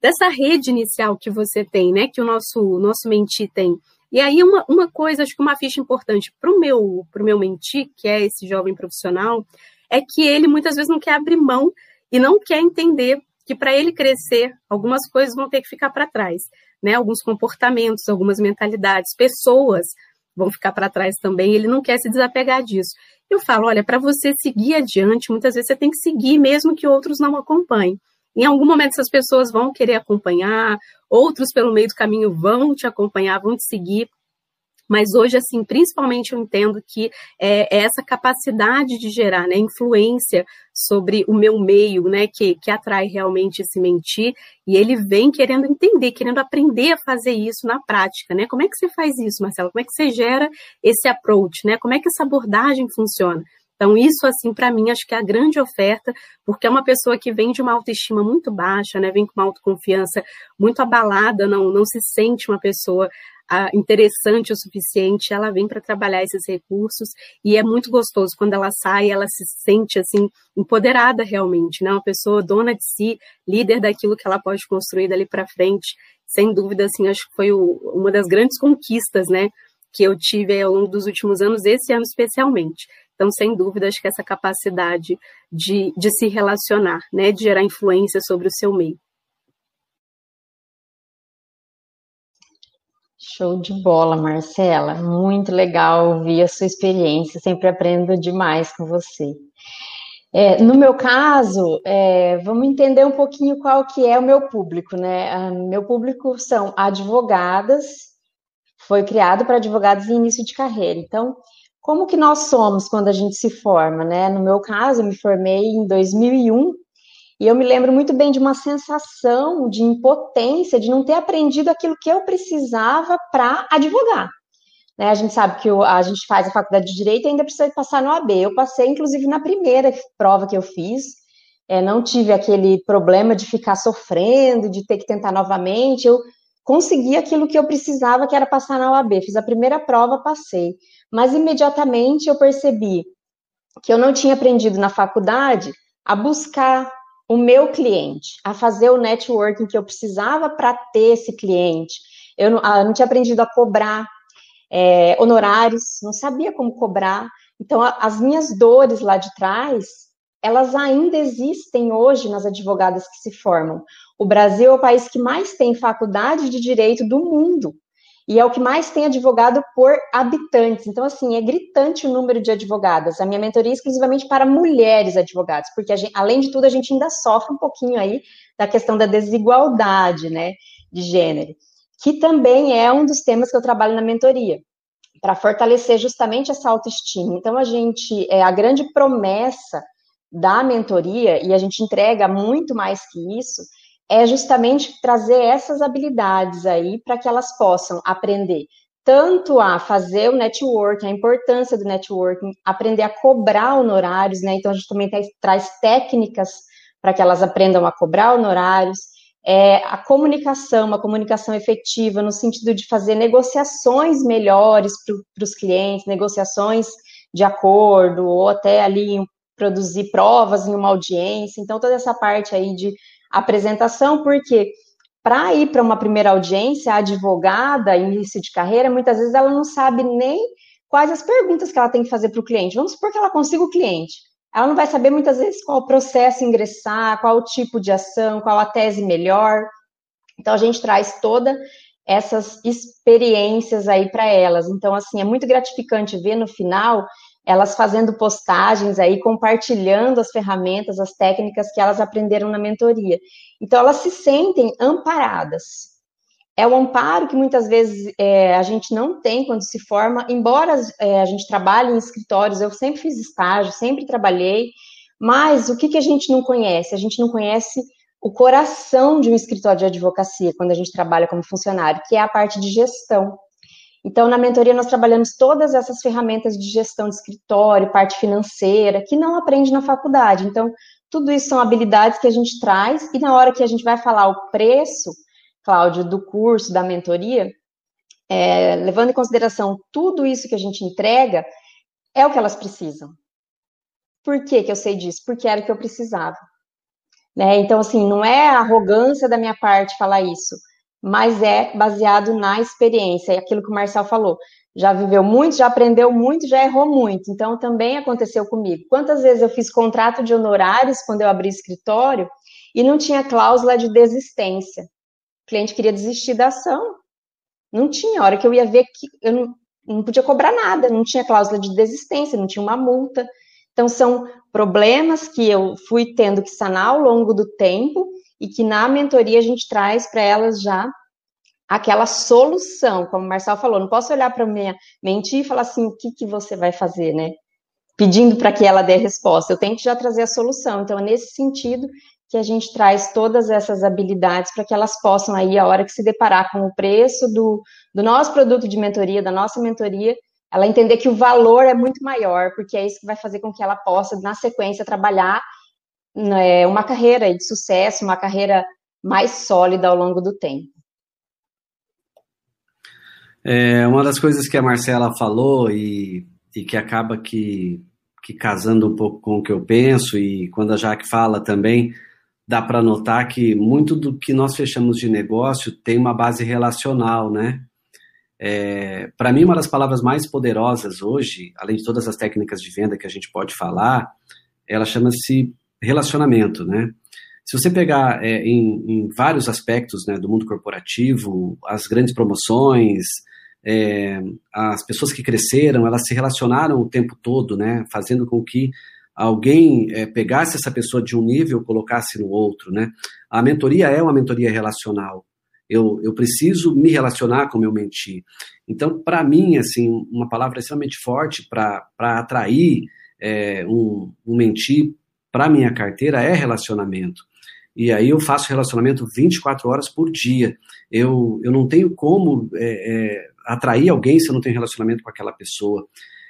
dessa rede inicial que você tem, né, que o nosso, nosso menti tem. E aí uma, uma coisa, acho que uma ficha importante para o meu, pro meu menti, que é esse jovem profissional, é que ele muitas vezes não quer abrir mão e não quer entender que para ele crescer, algumas coisas vão ter que ficar para trás, né? Alguns comportamentos, algumas mentalidades, pessoas vão ficar para trás também. Ele não quer se desapegar disso. Eu falo, olha, para você seguir adiante, muitas vezes você tem que seguir mesmo que outros não acompanhem. Em algum momento essas pessoas vão querer acompanhar, outros pelo meio do caminho vão te acompanhar, vão te seguir, mas hoje, assim, principalmente eu entendo que é, é essa capacidade de gerar né, influência sobre o meu meio, né, que, que atrai realmente esse mentir, e ele vem querendo entender, querendo aprender a fazer isso na prática, né? Como é que você faz isso, Marcelo? Como é que você gera esse approach, né? Como é que essa abordagem funciona? Então, isso, assim, para mim, acho que é a grande oferta, porque é uma pessoa que vem de uma autoestima muito baixa, né? Vem com uma autoconfiança muito abalada, não, não se sente uma pessoa interessante o suficiente, ela vem para trabalhar esses recursos e é muito gostoso quando ela sai, ela se sente assim empoderada realmente, né? Uma pessoa dona de si, líder daquilo que ela pode construir dali para frente. Sem dúvida, assim, acho que foi o, uma das grandes conquistas, né? Que eu tive ao longo dos últimos anos, esse ano especialmente. Então, sem dúvida, acho que essa capacidade de, de se relacionar, né? De gerar influência sobre o seu meio. Show de bola, Marcela. Muito legal ouvir a sua experiência. Sempre aprendo demais com você. É, no meu caso, é, vamos entender um pouquinho qual que é o meu público, né? Ah, meu público são advogadas, foi criado para advogados em início de carreira. Então, como que nós somos quando a gente se forma, né? No meu caso, eu me formei em 2001 E eu me lembro muito bem de uma sensação de impotência, de não ter aprendido aquilo que eu precisava para advogar. Né, a gente sabe que a gente faz a faculdade de Direito e ainda precisa passar no AB. Eu passei, inclusive, na primeira prova que eu fiz, é, não tive aquele problema de ficar sofrendo, de ter que tentar novamente. Eu consegui aquilo que eu precisava, que era passar na OAB. Fiz a primeira prova, passei. Mas imediatamente eu percebi que eu não tinha aprendido na faculdade a buscar o meu cliente, a fazer o networking que eu precisava para ter esse cliente. Eu não, ah, eu não, tinha aprendido a cobrar é, honorários, não sabia como cobrar. Então, a, as minhas dores lá de trás, elas ainda existem hoje nas advogadas que se formam. O Brasil é o país que mais tem faculdade de direito do mundo e é o que mais tem advogado por habitantes. Então, assim, é gritante o número de advogadas. A minha mentoria é exclusivamente para mulheres advogadas, porque, gente, além de tudo, a gente ainda sofre um pouquinho aí da questão da desigualdade, né, de gênero, que também é um dos temas que eu trabalho na mentoria, para fortalecer justamente essa autoestima. Então, a gente, é a grande promessa da mentoria, e a gente entrega muito mais que isso, é justamente trazer essas habilidades aí para que elas possam aprender tanto a fazer o networking, a importância do networking, aprender a cobrar honorários, né? Então a gente também traz técnicas para que elas aprendam a cobrar honorários, é, a comunicação, uma comunicação efetiva no sentido de fazer negociações melhores para os clientes, negociações de acordo, ou até ali produzir provas em uma audiência. Então, toda essa parte aí de apresentação, porque para ir para uma primeira audiência, a advogada, início de carreira, muitas vezes ela não sabe nem quais as perguntas que ela tem que fazer para o cliente. Vamos supor que ela consiga o cliente. Ela não vai saber muitas vezes qual processo ingressar, qual tipo de ação, qual a tese melhor. Então a gente traz toda essas experiências aí para elas. Então assim, é muito gratificante ver no final elas fazendo postagens aí, compartilhando as ferramentas, as técnicas que elas aprenderam na mentoria. Então, elas se sentem amparadas. É o amparo que muitas vezes é, a gente não tem quando se forma, embora é, a gente trabalhe em escritórios, eu sempre fiz estágio, sempre trabalhei, mas o que, que a gente não conhece? A gente não conhece o coração de um escritório de advocacia quando a gente trabalha como funcionário, que é a parte de gestão. Então, na mentoria, nós trabalhamos todas essas ferramentas de gestão de escritório, parte financeira, que não aprende na faculdade. Então, tudo isso são habilidades que a gente traz, e na hora que a gente vai falar o preço, Cláudio, do curso, da mentoria, é, levando em consideração tudo isso que a gente entrega, é o que elas precisam. Por que, que eu sei disso? Porque era o que eu precisava. Né? Então, assim, não é arrogância da minha parte falar isso mas é baseado na experiência, é aquilo que o Marcel falou. Já viveu muito, já aprendeu muito, já errou muito. Então, também aconteceu comigo. Quantas vezes eu fiz contrato de honorários quando eu abri escritório e não tinha cláusula de desistência? O cliente queria desistir da ação. Não tinha. A hora que eu ia ver que eu não, não podia cobrar nada, não tinha cláusula de desistência, não tinha uma multa. Então, são problemas que eu fui tendo que sanar ao longo do tempo e que na mentoria a gente traz para elas já aquela solução, como o Marcel falou, não posso olhar para minha mente e falar assim, o que, que você vai fazer, né? Pedindo para que ela dê resposta, eu tenho que já trazer a solução. Então, é nesse sentido que a gente traz todas essas habilidades para que elas possam aí, a hora que se deparar com o preço do, do nosso produto de mentoria, da nossa mentoria, ela entender que o valor é muito maior, porque é isso que vai fazer com que ela possa, na sequência, trabalhar né, uma carreira de sucesso, uma carreira mais sólida ao longo do tempo. É, uma das coisas que a Marcela falou e, e que acaba que, que casando um pouco com o que eu penso, e quando a Jaque fala também, dá para notar que muito do que nós fechamos de negócio tem uma base relacional, né? É, para mim, uma das palavras mais poderosas hoje, além de todas as técnicas de venda que a gente pode falar, ela chama-se relacionamento, né? Se você pegar é, em, em, vários aspectos né, do mundo corporativo, as grandes promoções, é, as pessoas que cresceram, elas se relacionaram o tempo todo, né, fazendo com que alguém é, pegasse essa pessoa de um nível e colocasse no outro. Né? A mentoria é uma mentoria relacional. Eu, eu preciso me relacionar com meu mentir. Então, para mim, assim, uma palavra extremamente forte para atrair é, um, um mentir para minha carteira é relacionamento. E aí eu faço relacionamento 24 horas por dia. Eu, eu não tenho como é, é, atrair alguém se eu não tenho relacionamento com aquela pessoa.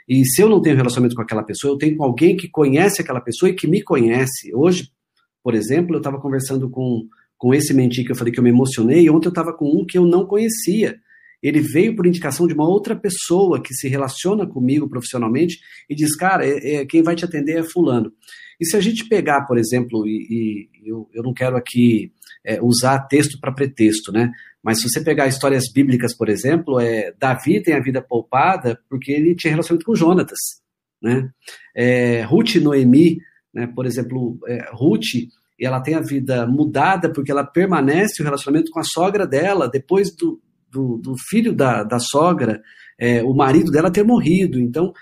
E se eu não tenho relacionamento com aquela pessoa, eu tenho com alguém que conhece aquela pessoa e que me conhece. Hoje, por exemplo, eu estava conversando com, com esse mentir que eu falei que eu me emocionei, e ontem eu estava com um que eu não conhecia. Ele veio por indicação de uma outra pessoa que se relaciona comigo profissionalmente e diz, cara, é, é, quem vai te atender é fulano. E se a gente pegar, por exemplo, e, e eu, eu não quero aqui é, usar texto para pretexto, né? Mas se você pegar histórias bíblicas, por exemplo, é, Davi tem a vida poupada porque ele tinha relacionamento com Jonatas, né? É, Ruth e Noemi, né, por exemplo, é, Ruth, ela tem a vida mudada porque ela permanece o relacionamento com a sogra dela depois do, do, do filho da, da sogra, é, o marido dela ter morrido. Então,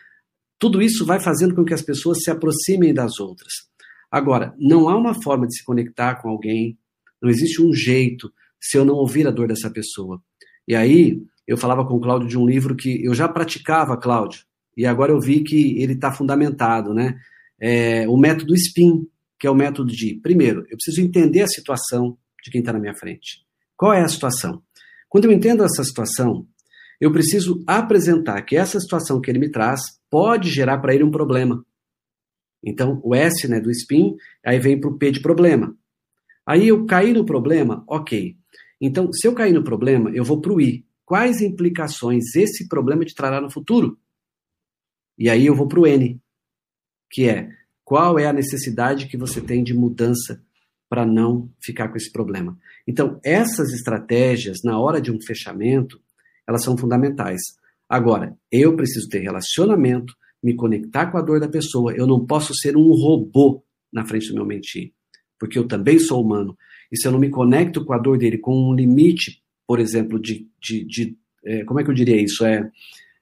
tudo isso vai fazendo com que as pessoas se aproximem das outras. Agora, não há uma forma de se conectar com alguém, não existe um jeito se eu não ouvir a dor dessa pessoa. E aí, eu falava com o Cláudio de um livro que eu já praticava, Cláudio, e agora eu vi que ele está fundamentado, né? É, o método SPIN, que é o método de, primeiro, eu preciso entender a situação de quem está na minha frente. Qual é a situação? Quando eu entendo essa situação, eu preciso apresentar que essa situação que ele me traz pode gerar para ele um problema. Então, o S né, do spin, aí vem para o P de problema. Aí eu caí no problema, ok. Então, se eu cair no problema, eu vou para o I. Quais implicações esse problema te trará no futuro? E aí eu vou para o N, que é qual é a necessidade que você tem de mudança para não ficar com esse problema. Então, essas estratégias, na hora de um fechamento, elas são fundamentais. Agora, eu preciso ter relacionamento, me conectar com a dor da pessoa. Eu não posso ser um robô na frente do meu mentir, porque eu também sou humano. E se eu não me conecto com a dor dele, com um limite, por exemplo, de. de, de é, como é que eu diria isso? É,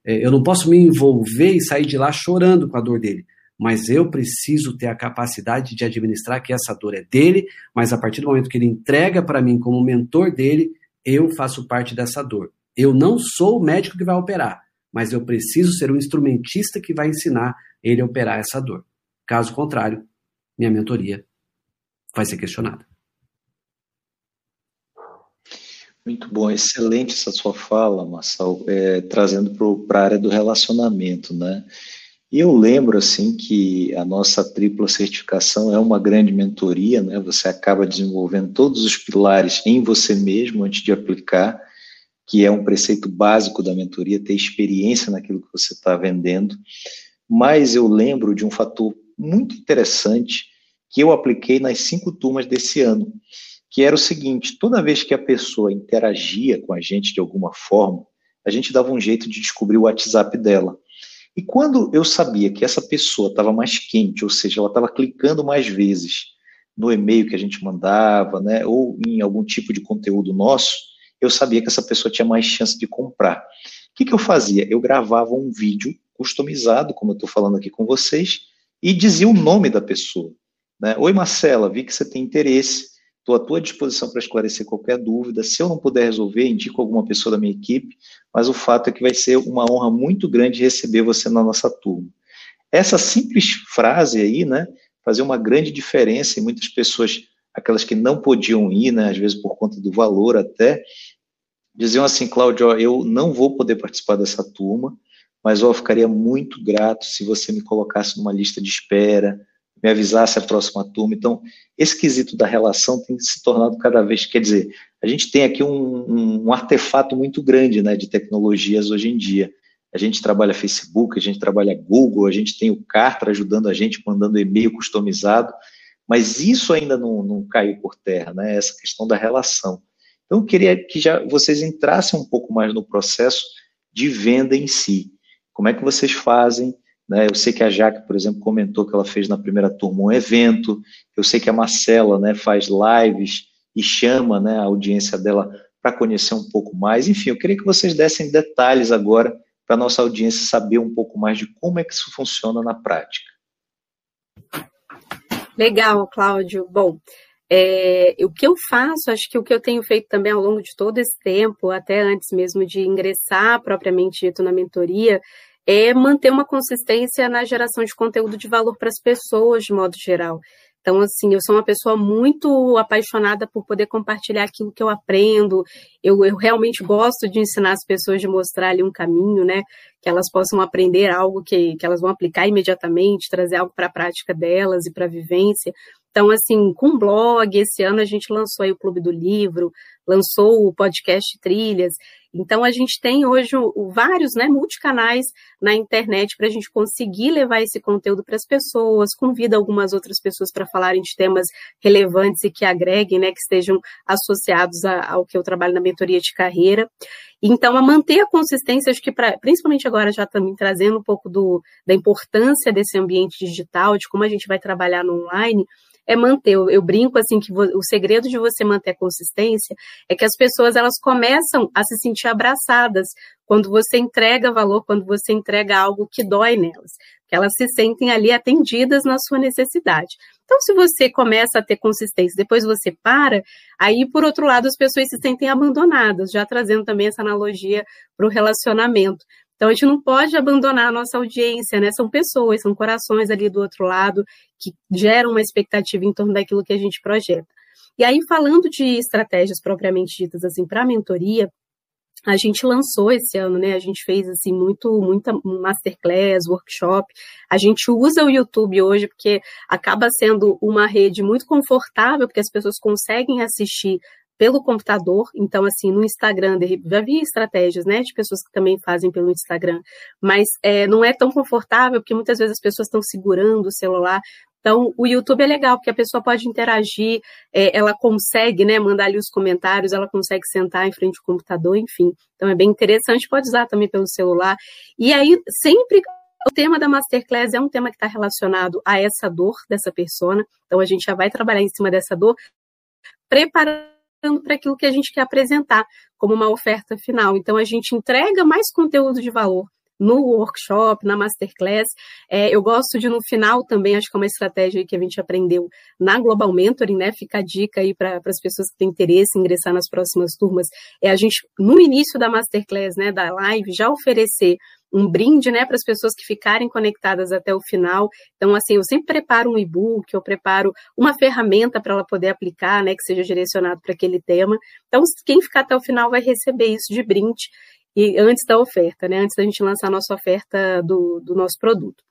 é, eu não posso me envolver e sair de lá chorando com a dor dele. Mas eu preciso ter a capacidade de administrar que essa dor é dele, mas a partir do momento que ele entrega para mim como mentor dele, eu faço parte dessa dor. Eu não sou o médico que vai operar, mas eu preciso ser o instrumentista que vai ensinar ele a operar essa dor. Caso contrário, minha mentoria vai ser questionada. Muito bom, excelente essa sua fala, Marçal, é, trazendo para a área do relacionamento, né? E eu lembro, assim, que a nossa tripla certificação é uma grande mentoria, né? Você acaba desenvolvendo todos os pilares em você mesmo antes de aplicar, que é um preceito básico da mentoria, ter experiência naquilo que você está vendendo. Mas eu lembro de um fator muito interessante que eu apliquei nas cinco turmas desse ano, que era o seguinte: toda vez que a pessoa interagia com a gente de alguma forma, a gente dava um jeito de descobrir o WhatsApp dela. E quando eu sabia que essa pessoa estava mais quente, ou seja, ela estava clicando mais vezes no e-mail que a gente mandava, né, ou em algum tipo de conteúdo nosso, eu sabia que essa pessoa tinha mais chance de comprar. O que, que eu fazia? Eu gravava um vídeo customizado, como eu estou falando aqui com vocês, e dizia o nome da pessoa. Né? Oi, Marcela, vi que você tem interesse, estou à tua disposição para esclarecer qualquer dúvida. Se eu não puder resolver, indico alguma pessoa da minha equipe, mas o fato é que vai ser uma honra muito grande receber você na nossa turma. Essa simples frase aí, né, fazia uma grande diferença e muitas pessoas, aquelas que não podiam ir, né, às vezes por conta do valor até, diziam assim, Cláudio, eu não vou poder participar dessa turma, mas eu ficaria muito grato se você me colocasse numa lista de espera, me avisasse a próxima turma. Então, esse quesito da relação tem se tornado cada vez, quer dizer, a gente tem aqui um, um artefato muito grande né, de tecnologias hoje em dia. A gente trabalha Facebook, a gente trabalha Google, a gente tem o Cartra ajudando a gente, mandando e-mail customizado, mas isso ainda não, não caiu por terra, né? Essa questão da relação. Então, eu queria que já vocês entrassem um pouco mais no processo de venda em si. Como é que vocês fazem? Né? Eu sei que a Jaque, por exemplo, comentou que ela fez na primeira turma um evento. Eu sei que a Marcela né, faz lives e chama né, a audiência dela para conhecer um pouco mais. Enfim, eu queria que vocês dessem detalhes agora para a nossa audiência saber um pouco mais de como é que isso funciona na prática. Legal, Cláudio. Bom, é, o que eu faço, acho que o que eu tenho feito também ao longo de todo esse tempo, até antes mesmo de ingressar propriamente dito na mentoria, é manter uma consistência na geração de conteúdo de valor para as pessoas, de modo geral. Então, assim, eu sou uma pessoa muito apaixonada por poder compartilhar aquilo que eu aprendo. Eu, eu realmente gosto de ensinar as pessoas, de mostrar ali um caminho, né? Que elas possam aprender algo que, que elas vão aplicar imediatamente, trazer algo para a prática delas e para a vivência. Então, assim, com blog, esse ano a gente lançou aí o Clube do Livro, lançou o podcast Trilhas. Então, a gente tem hoje vários, né, multicanais na internet para a gente conseguir levar esse conteúdo para as pessoas, convida algumas outras pessoas para falarem de temas relevantes e que agreguem, né, que estejam associados ao que eu trabalho na mentoria de carreira. Então, a manter a consistência, acho que pra, principalmente agora já também trazendo um pouco do, da importância desse ambiente digital, de como a gente vai trabalhar no online, é manter. Eu, eu brinco assim que o segredo de você manter a consistência é que as pessoas elas começam a se sentir abraçadas quando você entrega valor, quando você entrega algo que dói nelas, que elas se sentem ali atendidas na sua necessidade. Então, se você começa a ter consistência, depois você para, aí, por outro lado, as pessoas se sentem abandonadas, já trazendo também essa analogia para o relacionamento. Então a gente não pode abandonar a nossa audiência, né? São pessoas, são corações ali do outro lado que geram uma expectativa em torno daquilo que a gente projeta. E aí, falando de estratégias propriamente ditas assim para mentoria, a gente lançou esse ano, né? A gente fez assim muito, muita masterclass, workshop. A gente usa o YouTube hoje porque acaba sendo uma rede muito confortável, porque as pessoas conseguem assistir pelo computador. Então, assim, no Instagram, vi estratégias, né, de pessoas que também fazem pelo Instagram, mas é, não é tão confortável, porque muitas vezes as pessoas estão segurando o celular. Então, o YouTube é legal, porque a pessoa pode interagir, é, ela consegue, né, mandar ali os comentários, ela consegue sentar em frente ao computador, enfim. Então, é bem interessante, pode usar também pelo celular. E aí, sempre o tema da Masterclass é um tema que está relacionado a essa dor dessa persona. Então, a gente já vai trabalhar em cima dessa dor, preparando para aquilo que a gente quer apresentar como uma oferta final. Então, a gente entrega mais conteúdo de valor no workshop, na masterclass. É, eu gosto de, no final, também, acho que é uma estratégia que a gente aprendeu na Global Mentoring, né? Fica a dica aí para as pessoas que têm interesse em ingressar nas próximas turmas. É a gente, no início da masterclass, né, da live, já oferecer um brinde, né, para as pessoas que ficarem conectadas até o final. Então, assim, eu sempre preparo um e-book, eu preparo uma ferramenta para ela poder aplicar, né, que seja direcionado para aquele tema. Então, quem ficar até o final vai receber isso de brinde e antes da oferta, né, antes da gente lançar a nossa oferta do, do nosso produto.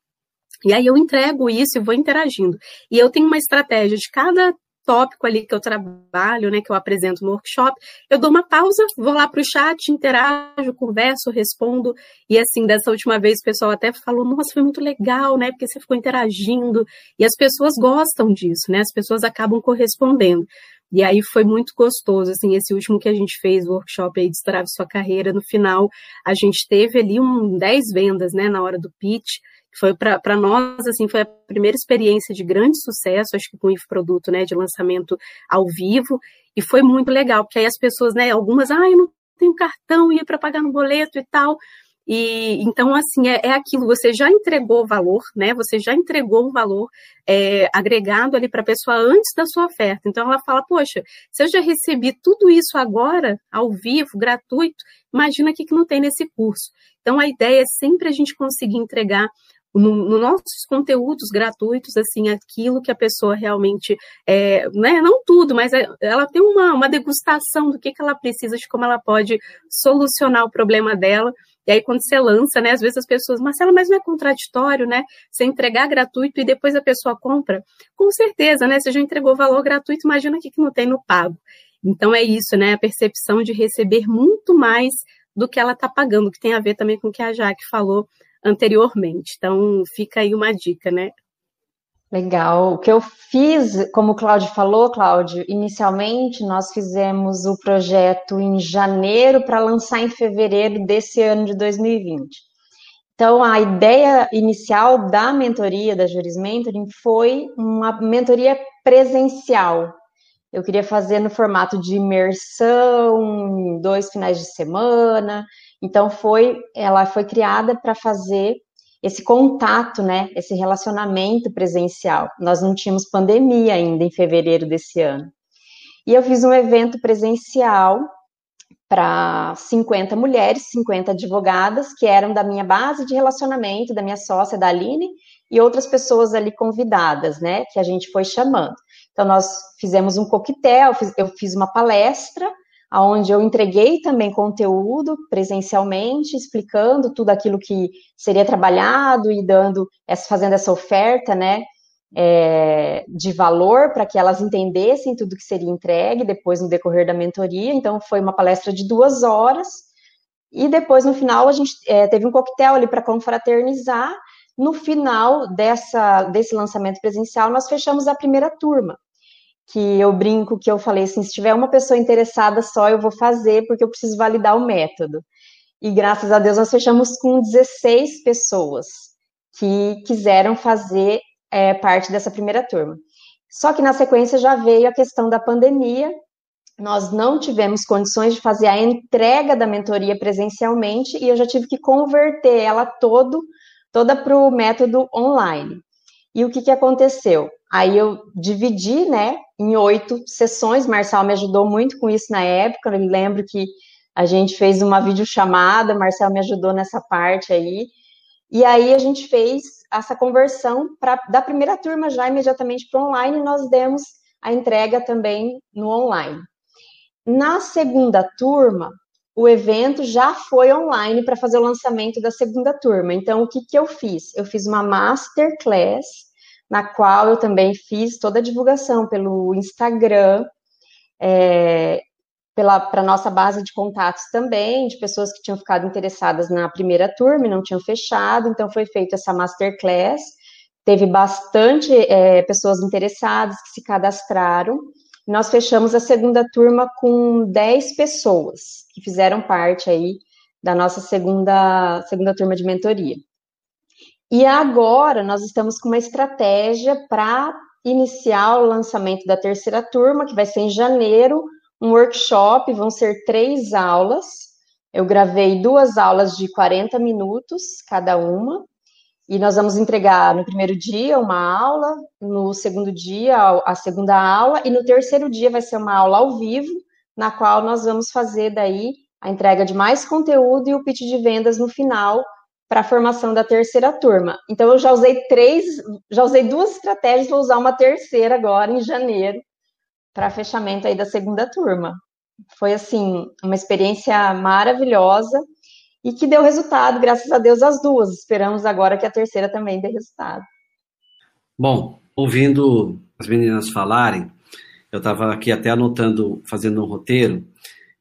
E aí eu entrego isso e vou interagindo. E eu tenho uma estratégia de cada tópico ali que eu trabalho, né, que eu apresento no workshop, eu dou uma pausa, vou lá para o chat, interajo, converso, respondo. E assim, dessa última vez o pessoal até falou: nossa, foi muito legal, né? Porque você ficou interagindo. E as pessoas gostam disso, né? As pessoas acabam correspondendo. E aí foi muito gostoso, assim, esse último que a gente fez, o workshop aí Destrave Sua Carreira, no final a gente teve ali um 10 vendas, né, na hora do pitch, foi para nós, assim, foi a primeira experiência de grande sucesso, acho que com o produto, né, de lançamento ao vivo, e foi muito legal, porque aí as pessoas, né, algumas, ah, eu não tenho cartão, ia para pagar no boleto e tal, e então, assim, é, é, aquilo, você já entregou valor, né? Você já entregou um valor é, agregado ali para a pessoa antes da sua oferta. Então ela fala, poxa, se eu já recebi tudo isso agora, ao vivo, gratuito, imagina o que, que não tem nesse curso. Então a ideia é sempre a gente conseguir entregar no, no, nossos conteúdos gratuitos, assim, aquilo que a pessoa realmente, é, né, não tudo, mas é, ela tem uma, uma degustação do que, que ela precisa, de como ela pode solucionar o problema dela. E aí, quando você lança, né, às vezes as pessoas, Marcela, mas não é contraditório, né? Você entregar gratuito e depois a pessoa compra? Com certeza, né? Você já entregou valor gratuito, imagina o que, que não tem no pago. Então é isso, né? A percepção de receber muito mais do que ela está pagando, que tem a ver também com o que a Jaque falou anteriormente. Então, fica aí uma dica, né? Legal. O que eu fiz, como o Cláudio falou, Cláudio, inicialmente nós fizemos o projeto em janeiro para lançar em fevereiro desse ano de 2020. Então, a ideia inicial da mentoria, da Juris Mentoring, foi uma mentoria presencial. Eu queria fazer no formato de imersão, dois finais de semana, então foi, ela foi criada para fazer esse contato, né, esse relacionamento presencial. Nós não tínhamos pandemia ainda em fevereiro desse ano. E eu fiz um evento presencial para 50 mulheres, 50 advogadas, que eram da minha base de relacionamento, da minha sócia, da Aline, e outras pessoas ali convidadas, né, que a gente foi chamando. Então, nós fizemos um coquetel, eu fiz uma palestra, onde eu entreguei também conteúdo presencialmente, explicando tudo aquilo que seria trabalhado e dando, fazendo essa oferta, né, é, de valor para que elas entendessem tudo que seria entregue depois no decorrer da mentoria. Então, foi uma palestra de duas horas. E depois, no final, a gente é, teve um coquetel ali para confraternizar. No final dessa, desse lançamento presencial, nós fechamos a primeira turma. Que eu brinco que eu falei assim: se tiver uma pessoa interessada só, eu vou fazer, porque eu preciso validar o método. E graças a Deus, nós fechamos com 16 pessoas que quiseram fazer é, parte dessa primeira turma. Só que na sequência já veio a questão da pandemia, nós não tivemos condições de fazer a entrega da mentoria presencialmente e eu já tive que converter ela todo, toda para o método online. E o que, que aconteceu? Aí eu dividi, né, em oito sessões. Marcel me ajudou muito com isso na época. Eu lembro que a gente fez uma videochamada, Marcel me ajudou nessa parte aí. E aí a gente fez essa conversão pra, da primeira turma já imediatamente para online, e nós demos a entrega também no online. Na segunda turma, o evento já foi online para fazer o lançamento da segunda turma. Então, o que, que eu fiz? Eu fiz uma masterclass, na qual eu também fiz toda a divulgação pelo Instagram, é, para nossa base de contatos também, de pessoas que tinham ficado interessadas na primeira turma e não tinham fechado, então foi feita essa masterclass, teve bastante é, pessoas interessadas que se cadastraram, nós fechamos a segunda turma com 10 pessoas que fizeram parte aí da nossa segunda, segunda turma de mentoria. E agora nós estamos com uma estratégia para iniciar o lançamento da terceira turma, que vai ser em janeiro, um workshop, vão ser três aulas. Eu gravei duas aulas de 40 minutos cada uma, e nós vamos entregar no primeiro dia uma aula, no segundo dia a segunda aula, e no terceiro dia vai ser uma aula ao vivo, na qual nós vamos fazer daí a entrega de mais conteúdo e o pitch de vendas no final para a formação da terceira turma. Então eu já usei três, já usei duas estratégias, vou usar uma terceira agora em janeiro, para fechamento aí da segunda turma. Foi assim uma experiência maravilhosa e que deu resultado, graças a Deus, as duas. Esperamos agora que a terceira também dê resultado. Bom, ouvindo as meninas falarem, eu estava aqui até anotando, fazendo um roteiro,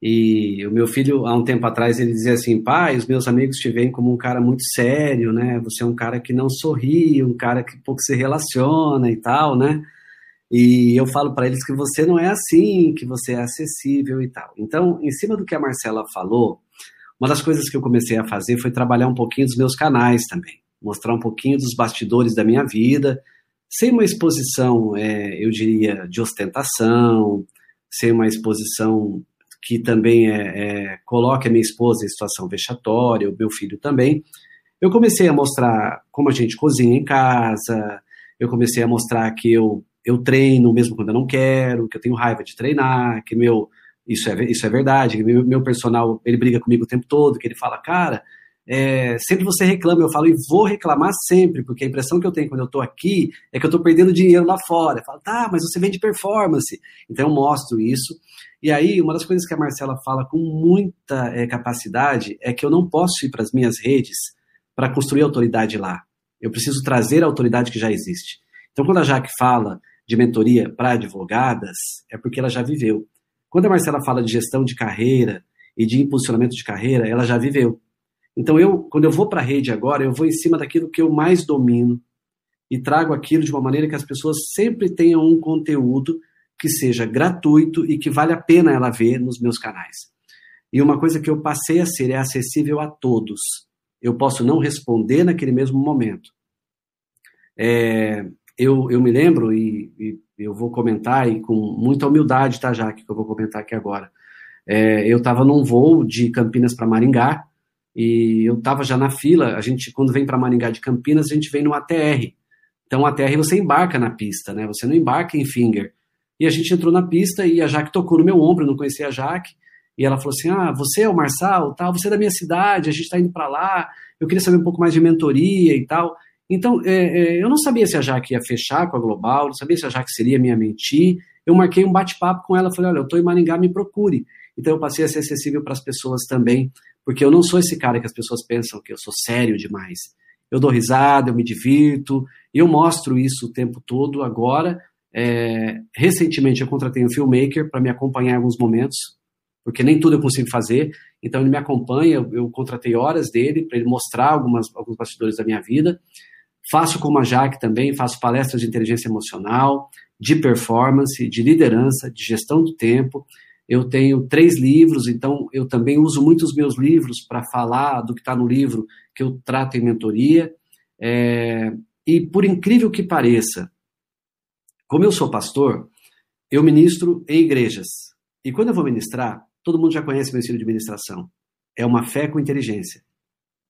e o meu filho, há um tempo atrás, ele dizia assim: pai, os meus amigos te veem como um cara muito sério, né? Você é um cara que não sorri, um cara que pouco se relaciona e tal, né? E eu falo para eles que você não é assim, que você é acessível e tal. Então, em cima do que a Marcela falou, uma das coisas que eu comecei a fazer foi trabalhar um pouquinho dos meus canais também, mostrar um pouquinho dos bastidores da minha vida, sem uma exposição, é, eu diria, de ostentação, sem uma exposição que também é, é, coloque a minha esposa em situação vexatória, o meu filho também. Eu comecei a mostrar como a gente cozinha em casa, eu comecei a mostrar que eu eu treino mesmo quando eu não quero, que eu tenho raiva de treinar, que meu isso é, isso é verdade, que meu, meu personal ele briga comigo o tempo todo, que ele fala, cara, é, sempre você reclama, eu falo, e vou reclamar sempre, porque a impressão que eu tenho quando eu estou aqui é que eu estou perdendo dinheiro lá fora. Eu falo, tá, mas você vende performance. Então eu mostro isso. E aí, uma das coisas que a Marcela fala com muita é, capacidade é que eu não posso ir para as minhas redes para construir autoridade lá. Eu preciso trazer a autoridade que já existe. Então, quando a Jaque fala de mentoria para advogadas é porque ela já viveu. Quando a Marcela fala de gestão de carreira e de impulsionamento de carreira, ela já viveu. Então eu, quando eu vou para a rede agora, eu vou em cima daquilo que eu mais domino e trago aquilo de uma maneira que as pessoas sempre tenham um conteúdo que seja gratuito e que vale a pena ela ver nos meus canais. E uma coisa que eu passei a ser é acessível a todos. Eu posso não responder naquele mesmo momento. É, eu, eu me lembro, e, e, eu vou comentar, e com muita humildade, tá, Jaque, que eu vou comentar aqui agora. É, eu estava num voo de Campinas para Maringá, e eu estava já na fila. A gente, quando vem para Maringá de Campinas, a gente vem no ATR. Então, ATR você embarca na pista, né? Você não embarca em finger. E a gente entrou na pista e a Jaque tocou no meu ombro, eu não conhecia a Jaque. E ela falou assim: Ah, você é o Marçal, tal, você é da minha cidade, a gente está indo para lá, eu queria saber um pouco mais de mentoria e tal. Então, é, é, eu não sabia se a Jaque ia fechar com a Global, não sabia se a Jaque seria minha mentir. Eu marquei um bate-papo com ela, falei, olha, eu estou em Maringá, me procure. Então, eu passei a ser acessível para as pessoas também, porque eu não sou esse cara que as pessoas pensam que eu sou sério demais. Eu dou risada, eu me divirto, eu mostro isso o tempo todo agora. É, recentemente, eu contratei um filmmaker para me acompanhar em alguns momentos, porque nem tudo eu consigo fazer. Então, ele me acompanha, eu, eu contratei horas dele para ele mostrar algumas, alguns bastidores da minha vida. Faço como a Jaque também, faço palestras de inteligência emocional, de performance, de liderança, de gestão do tempo. Eu tenho três livros, então eu também uso muitos meus livros para falar do que está no livro que eu trato em mentoria. É, e por incrível que pareça, como eu sou pastor, eu ministro em igrejas. E quando eu vou ministrar, todo mundo já conhece meu estilo de ministração. É uma fé com inteligência.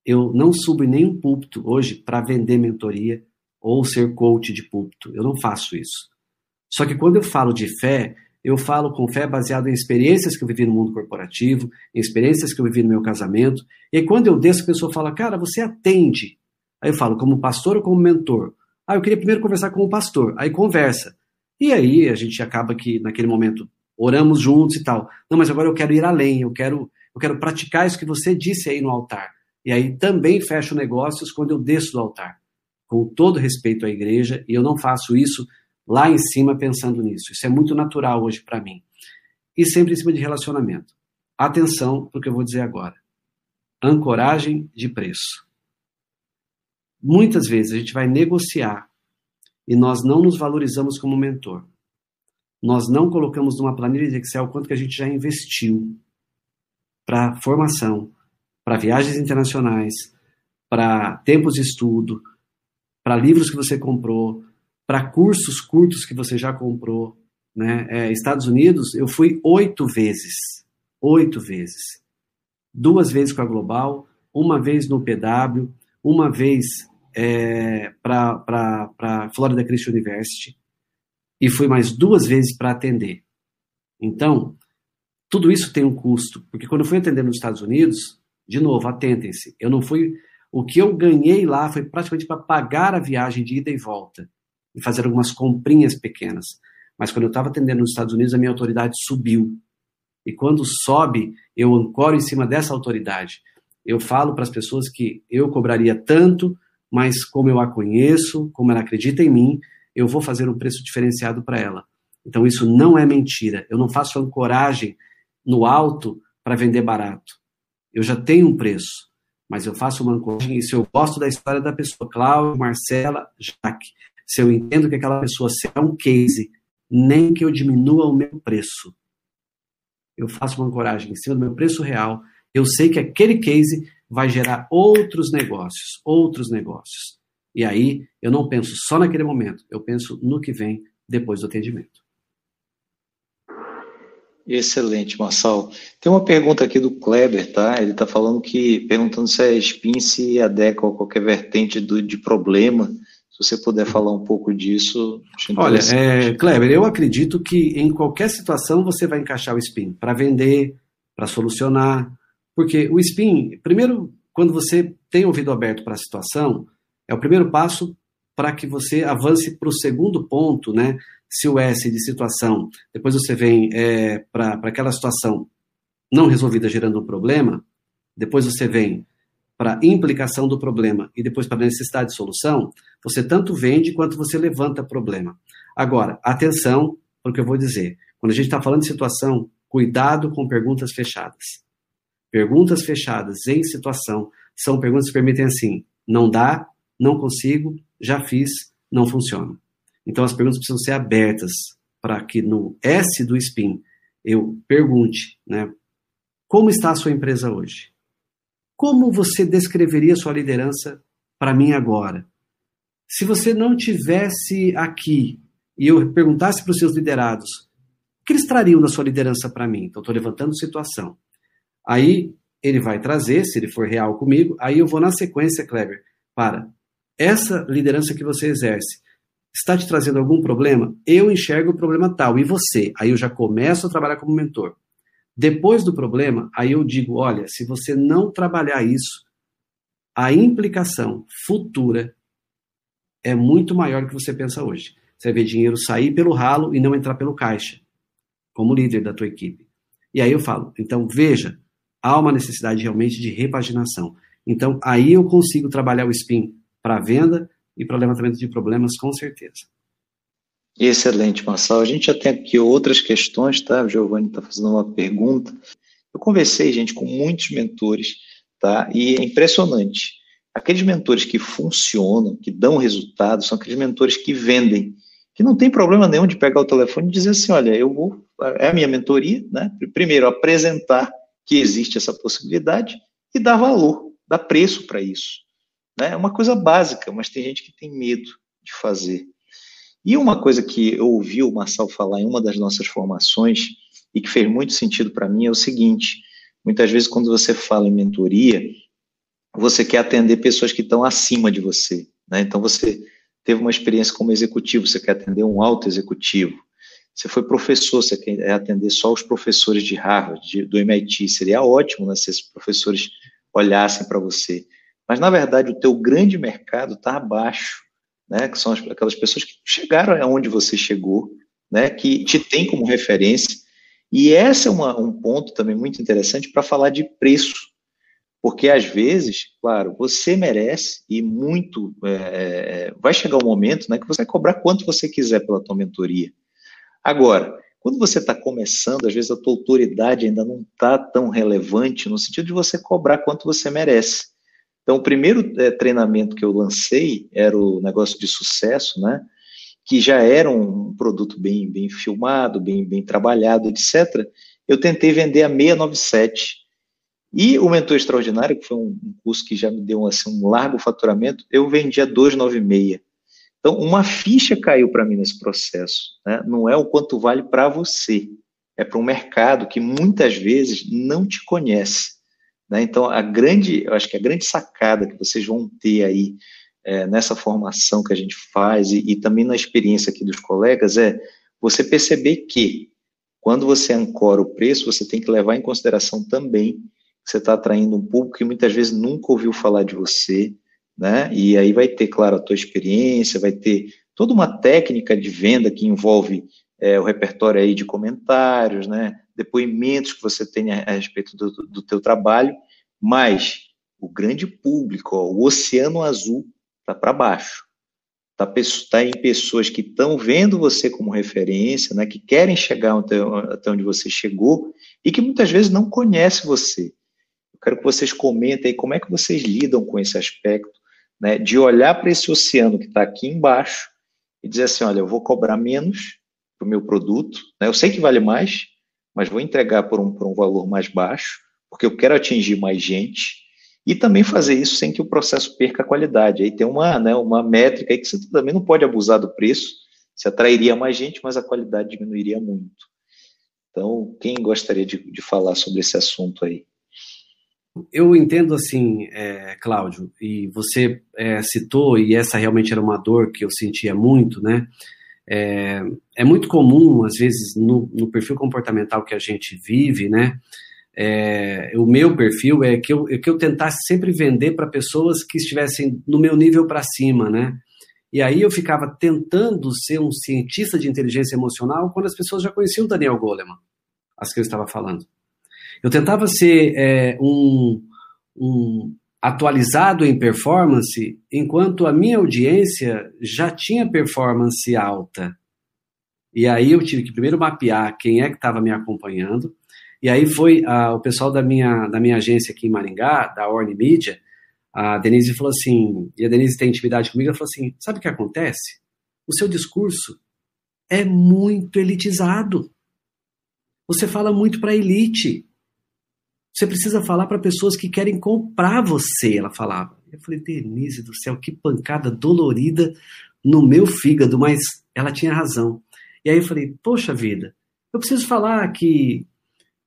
Eu não subo em nenhum púlpito hoje para vender mentoria ou ser coach de púlpito. Eu não faço isso. Só que quando eu falo de fé, eu falo com fé baseado em experiências que eu vivi no mundo corporativo, em experiências que eu vivi no meu casamento. E quando eu desço, a pessoa fala, cara, você atende. Aí eu falo, como pastor ou como mentor? Ah, eu queria primeiro conversar com o pastor. Aí conversa. E aí a gente acaba que, naquele momento, oramos juntos e tal. Não, mas agora eu quero ir além, eu quero, eu quero praticar isso que você disse aí no altar. E aí também fecho negócios quando eu desço do altar, com todo respeito à igreja, e eu não faço isso lá em cima pensando nisso. Isso é muito natural hoje para mim. E sempre em cima de relacionamento. Atenção para o que eu vou dizer agora. Ancoragem de preço. Muitas vezes a gente vai negociar e nós não nos valorizamos como mentor. Nós não colocamos numa planilha de Excel quanto que a gente já investiu para formação, para viagens internacionais, para tempos de estudo, para livros que você comprou, para cursos curtos que você já comprou. Né? É, Estados Unidos, eu fui oito vezes. Oito vezes. Duas vezes com a Global, uma vez no PW, uma vez é, para Florida Christian University e fui mais duas vezes para atender. Então, tudo isso tem um custo, porque quando eu fui atender nos Estados Unidos, de novo, atentem-se. Eu não fui. O que eu ganhei lá foi praticamente para pagar a viagem de ida e volta e fazer algumas comprinhas pequenas. Mas quando eu estava atendendo nos Estados Unidos, a minha autoridade subiu. E quando sobe, eu ancoro em cima dessa autoridade. Eu falo para as pessoas que eu cobraria tanto, mas como eu a conheço, como ela acredita em mim, eu vou fazer um preço diferenciado para ela. Então isso não é mentira. Eu não faço ancoragem no alto para vender barato eu já tenho um preço, mas eu faço uma ancoragem e se eu gosto da história da pessoa, Cláudio, Marcela, Jaque, se eu entendo que aquela pessoa será um case, nem que eu diminua o meu preço, eu faço uma ancoragem em cima do meu preço real, eu sei que aquele case vai gerar outros negócios, outros negócios. E aí eu não penso só naquele momento, eu penso no que vem depois do atendimento. Excelente, Marçal. Tem uma pergunta aqui do Kleber, tá? Ele está falando que, perguntando se a SPIN se adequa a qualquer vertente do, de problema. Se você puder falar um pouco disso. Olha, é, Kleber, eu acredito que em qualquer situação você vai encaixar o SPIN para vender, para solucionar. Porque o SPIN, primeiro, quando você tem ouvido aberto para a situação, é o primeiro passo para que você avance para o segundo ponto, né? se o S de situação, depois você vem é, para aquela situação não resolvida gerando um problema, depois você vem para implicação do problema e depois para necessidade de solução, você tanto vende quanto você levanta problema. Agora, atenção para o que eu vou dizer. Quando a gente está falando de situação, cuidado com perguntas fechadas. Perguntas fechadas em situação são perguntas que permitem assim: não dá, não consigo, já fiz, não funciona. Então as perguntas precisam ser abertas para que no S do SPIN eu pergunte, né? Como está a sua empresa hoje? Como você descreveria sua liderança para mim agora? Se você não tivesse aqui e eu perguntasse para os seus liderados, o que eles trariam da sua liderança para mim? Então, estou levantando situação. Aí ele vai trazer, se ele for real comigo, aí eu vou na sequência, Kleber, para essa liderança que você exerce está te trazendo algum problema? Eu enxergo o problema tal, e você? Aí eu já começo a trabalhar como mentor. Depois do problema, aí eu digo: olha, se você não trabalhar isso, a implicação futura é muito maior do que você pensa hoje. Você vê dinheiro sair pelo ralo e não entrar pelo caixa, como líder da tua equipe. E aí eu falo, então veja, há uma necessidade realmente de repaginação. Então aí eu consigo trabalhar o spin para venda e para levantamento de problemas com certeza. Excelente, Marçal. A gente já tem aqui outras questões, tá? O Giovanni está fazendo uma pergunta. Eu conversei, gente, com muitos mentores, tá? E é impressionante. Aqueles mentores que funcionam, que dão resultado, são aqueles mentores que vendem, que não tem problema nenhum de pegar o telefone e dizer assim, olha, eu vou, é a minha mentoria, né? Primeiro, apresentar que existe essa possibilidade e dar valor, dar preço para isso. Né? É uma coisa básica, mas tem gente que tem medo de fazer. E uma coisa que eu ouvi o Marçal falar em uma das nossas formações e que fez muito sentido para mim é o seguinte: muitas vezes, quando você fala em mentoria, você quer atender pessoas que estão acima de você. Né? Então, você teve uma experiência como executivo, você quer atender um alto executivo. Você foi professor, você quer atender só os professores de Harvard, de, do MIT. Seria ótimo né, se esses professores olhassem para você. Mas, na verdade, o teu grande mercado está abaixo né, que são aquelas pessoas que chegaram aonde você chegou, né, que te tem como referência. E esse é uma, um ponto também muito interessante para falar de preço, porque às vezes, claro, você merece e muito é, é, vai chegar um momento, né, que você vai cobrar quanto você quiser pela tua mentoria. Agora, quando você está começando, às vezes a tua autoridade ainda não está tão relevante no sentido de você cobrar quanto você merece. Então, o primeiro é, treinamento que eu lancei era o negócio de sucesso, né? Que já era um produto bem, bem filmado, bem, bem trabalhado, etc. Eu tentei vender a 697. E o Mentor Extraordinário, que foi um, curso que já me deu assim, um largo faturamento, eu vendi a 296. Então, uma ficha caiu para mim nesse processo. Né? Não é o quanto vale para você, é para um mercado que muitas vezes não te conhece. Né? Então, a grande, eu acho que a grande sacada que vocês vão ter aí é, nessa formação que a gente faz e, e também na experiência aqui dos colegas é você perceber que quando você ancora o preço, você tem que levar em consideração também que você está atraindo um público que muitas vezes nunca ouviu falar de você, né? E aí vai ter, claro, a tua experiência, vai ter toda uma técnica de venda que envolve é, o repertório aí de comentários, né? depoimentos que você tem a, a respeito do, do teu trabalho, mas o grande público, ó, o oceano azul está para baixo. Está tá em pessoas que estão vendo você como referência, né, que querem chegar até, até onde você chegou e que muitas vezes não conhecem você. Eu quero que vocês comentem aí como é que vocês lidam com esse aspecto, né, de olhar para esse oceano que está aqui embaixo e dizer assim, olha, eu vou cobrar menos para o meu produto, né, eu sei que vale mais, mas vou entregar por um, por um valor mais baixo, porque eu quero atingir mais gente, e também fazer isso sem que o processo perca a qualidade. Aí tem uma, né, uma métrica aí que você também não pode abusar do preço, você atrairia mais gente, mas a qualidade diminuiria muito. Então, quem gostaria de, de falar sobre esse assunto aí? Eu entendo assim, é, Cláudio, e você é, citou, e essa realmente era uma dor que eu sentia muito, né? É, é muito comum, às vezes, no, no, perfil comportamental que a gente vive, né? É, o meu perfil é que eu, é que eu tentasse sempre vender para pessoas que estivessem no meu nível para cima, né? E aí eu ficava tentando ser um cientista de inteligência emocional quando as pessoas já conheciam o Daniel Goleman, as que eu estava falando. Eu tentava ser é, um, um atualizado em performance, enquanto a minha audiência já tinha performance alta. E aí eu tive que primeiro mapear quem é que estava me acompanhando. E aí foi uh, o pessoal da minha, da minha agência aqui em Maringá, da Orne Media, a Denise falou assim, e a Denise tem intimidade comigo, ela falou assim, sabe o que acontece? O seu discurso é muito elitizado. Você fala muito para elite. Você precisa falar para pessoas que querem comprar você, ela falava. Eu falei, Denise do céu, que pancada dolorida no meu fígado, mas ela tinha razão. E aí eu falei, poxa vida, eu preciso falar que,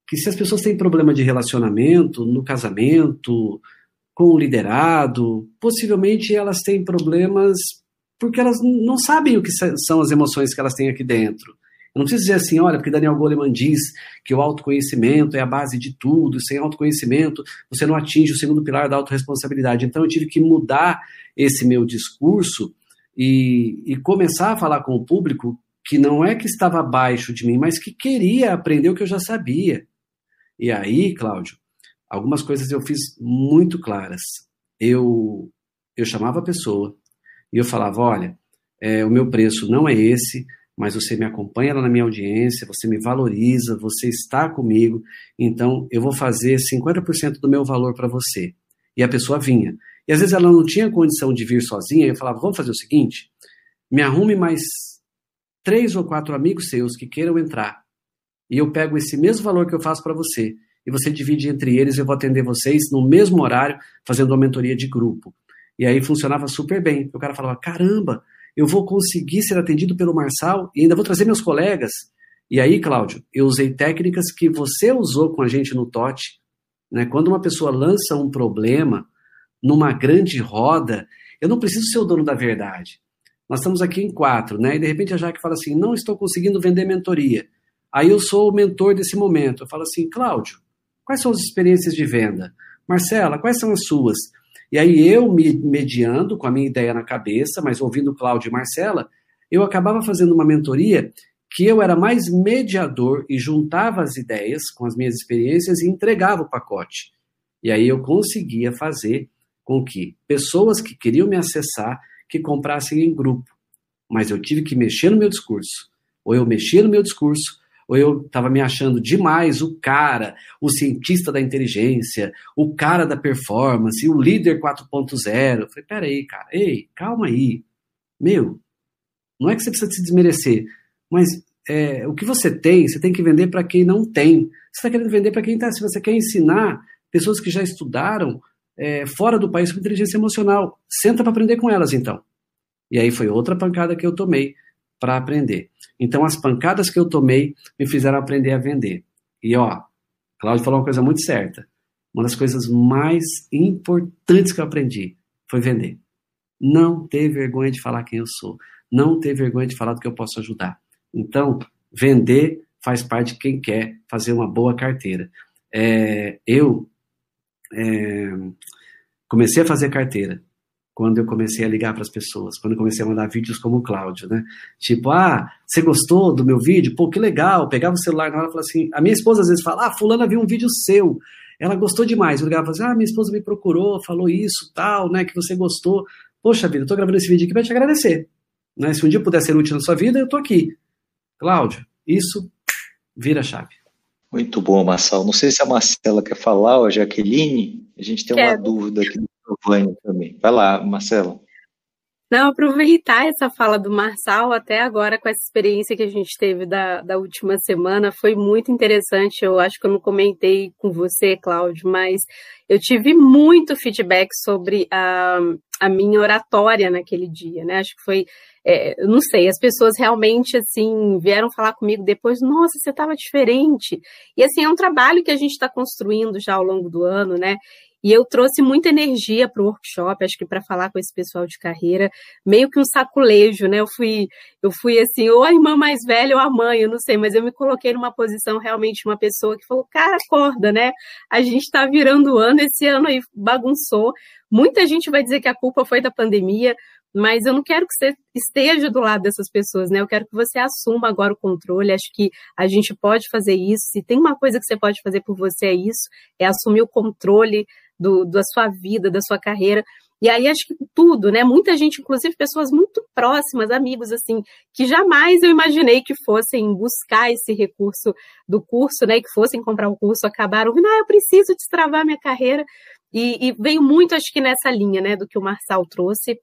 que se as pessoas têm problema de relacionamento, no casamento, com o liderado, possivelmente elas têm problemas porque elas não sabem o que são as emoções que elas têm aqui dentro. Eu não preciso dizer assim, olha, porque Daniel Goleman diz que o autoconhecimento é a base de tudo, sem autoconhecimento você não atinge o segundo pilar da autorresponsabilidade. Então eu tive que mudar esse meu discurso e, e começar a falar com o público que não é que estava abaixo de mim, mas que queria aprender o que eu já sabia. E aí, Cláudio, algumas coisas eu fiz muito claras. Eu, eu chamava a pessoa e eu falava: olha, é, o meu preço não é esse, mas você me acompanha lá na minha audiência, você me valoriza, você está comigo, então eu vou fazer 50% do meu valor para você. E a pessoa vinha. E às vezes ela não tinha condição de vir sozinha, eu falava: vamos fazer o seguinte, me arrume mais três ou quatro amigos seus que queiram entrar, e eu pego esse mesmo valor que eu faço para você, e você divide entre eles, eu vou atender vocês no mesmo horário, fazendo uma mentoria de grupo. E aí funcionava super bem. O cara falava: caramba, eu vou conseguir ser atendido pelo Marçal e ainda vou trazer meus colegas. E aí, Cláudio, eu usei técnicas que você usou com a gente no TOT. Né? Quando uma pessoa lança um problema numa grande roda, eu não preciso ser o dono da verdade. Nós estamos aqui em quatro, né? E de repente a Jaque fala assim: não estou conseguindo vender mentoria. Aí eu sou o mentor desse momento. Eu falo assim, Cláudio, quais são as experiências de venda? Marcela, quais são as suas? E aí eu me mediando com a minha ideia na cabeça, mas ouvindo Cláudio e Marcela, eu acabava fazendo uma mentoria que eu era mais mediador e juntava as ideias com as minhas experiências e entregava o pacote. E aí eu conseguia fazer com que pessoas que queriam me acessar que comprassem em grupo. Mas eu tive que mexer no meu discurso. Ou eu mexia no meu discurso, ou eu estava me achando demais o cara, o cientista da inteligência, o cara da performance, o líder 4.0. Falei, peraí, cara, ei, calma aí. Meu, não é que você precisa se desmerecer, mas é, o que você tem, você tem que vender para quem não tem. Você está querendo vender para quem está. Se você quer ensinar pessoas que já estudaram é, fora do país sobre inteligência emocional, senta para aprender com elas então. E aí foi outra pancada que eu tomei para aprender. Então, as pancadas que eu tomei me fizeram aprender a vender. E ó, Cláudio falou uma coisa muito certa. Uma das coisas mais importantes que eu aprendi foi vender. Não ter vergonha de falar quem eu sou. Não ter vergonha de falar do que eu posso ajudar. Então, vender faz parte de quem quer fazer uma boa carteira. É, eu é, comecei a fazer carteira quando eu comecei a ligar para as pessoas, quando eu comecei a mandar vídeos como o Cláudio, né? Tipo, ah, você gostou do meu vídeo? Pô, que legal. pegava o celular na hora e falava assim. A minha esposa às vezes fala, ah, fulana viu um vídeo seu. Ela gostou demais. Eu ligava e falava assim, ah, minha esposa me procurou, falou isso, tal, né, que você gostou. Poxa vida, eu tô gravando esse vídeo aqui para te agradecer. Né? Se um dia puder ser útil na sua vida, eu tô aqui. Cláudio, isso vira chave. Muito bom, Marcelo. Não sei se a Marcela quer falar, ou a Jaqueline. A gente tem Quero. uma dúvida aqui Também. Vai lá, Marcelo. Não, aproveitar essa fala do Marçal até agora com essa experiência que a gente teve da, da última semana, foi muito interessante. Eu acho que eu não comentei com você, Cláudio, mas eu tive muito feedback sobre a, a minha oratória naquele dia, né? Acho que foi, é, não sei, as pessoas realmente, assim, vieram falar comigo depois, nossa, você estava diferente. E, assim, é um trabalho que a gente está construindo já ao longo do ano, né? E eu trouxe muita energia para o workshop, acho que para falar com esse pessoal de carreira, meio que um saculejo, né? Eu fui, eu fui assim, ou a irmã mais velha ou a mãe, eu não sei, mas eu me coloquei numa posição realmente uma pessoa que falou, cara, acorda, né? A gente está virando o ano, esse ano aí bagunçou. Muita gente vai dizer que a culpa foi da pandemia, mas eu não quero que você esteja do lado dessas pessoas, né? Eu quero que você assuma agora o controle. Acho que a gente pode fazer isso. Se tem uma coisa que você pode fazer por você, é isso: é assumir o controle do, da sua vida, da sua carreira. E aí acho que tudo, né? Muita gente, inclusive pessoas muito próximas, amigos assim, que jamais eu imaginei que fossem buscar esse recurso do curso, né? Que fossem comprar o curso, acabaram, ah, eu preciso destravar minha carreira. E, e veio muito, acho que nessa linha, né, do que o Marçal trouxe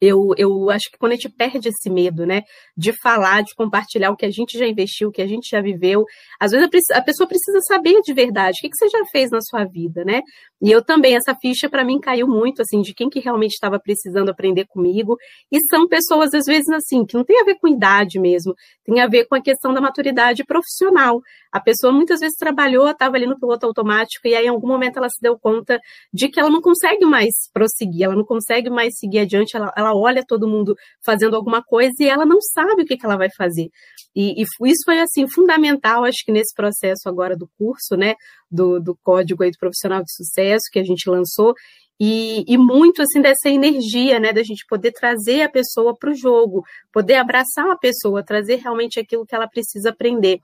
eu, eu acho que quando a gente perde esse medo, né, de falar, de compartilhar o que a gente já investiu, o que a gente já viveu, às vezes a, pessoa precisa saber de verdade o que, que você já fez na sua vida, né? E eu também, essa ficha para mim caiu muito, assim, de quem que realmente estava precisando aprender comigo. E são pessoas, às vezes, assim, que não tem a ver com idade mesmo, tem a ver com a questão da maturidade profissional. A pessoa muitas vezes trabalhou, estava ali no piloto automático, e aí em algum momento ela se deu conta de que ela não consegue mais prosseguir, ela não consegue mais seguir adiante, ela, ela ela olha todo mundo fazendo alguma coisa e ela não sabe o que, que ela vai fazer. E, e, isso foi, assim, fundamental, acho que nesse processo agora do curso, né, do, do Código aí do Profissional de Sucesso que a gente lançou, e, e, muito assim dessa energia, né, da gente poder trazer a pessoa para o jogo, poder abraçar a pessoa, trazer realmente aquilo que ela precisa aprender.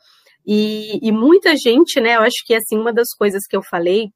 E, e muita gente, né, eu acho que assim uma das coisas que eu falei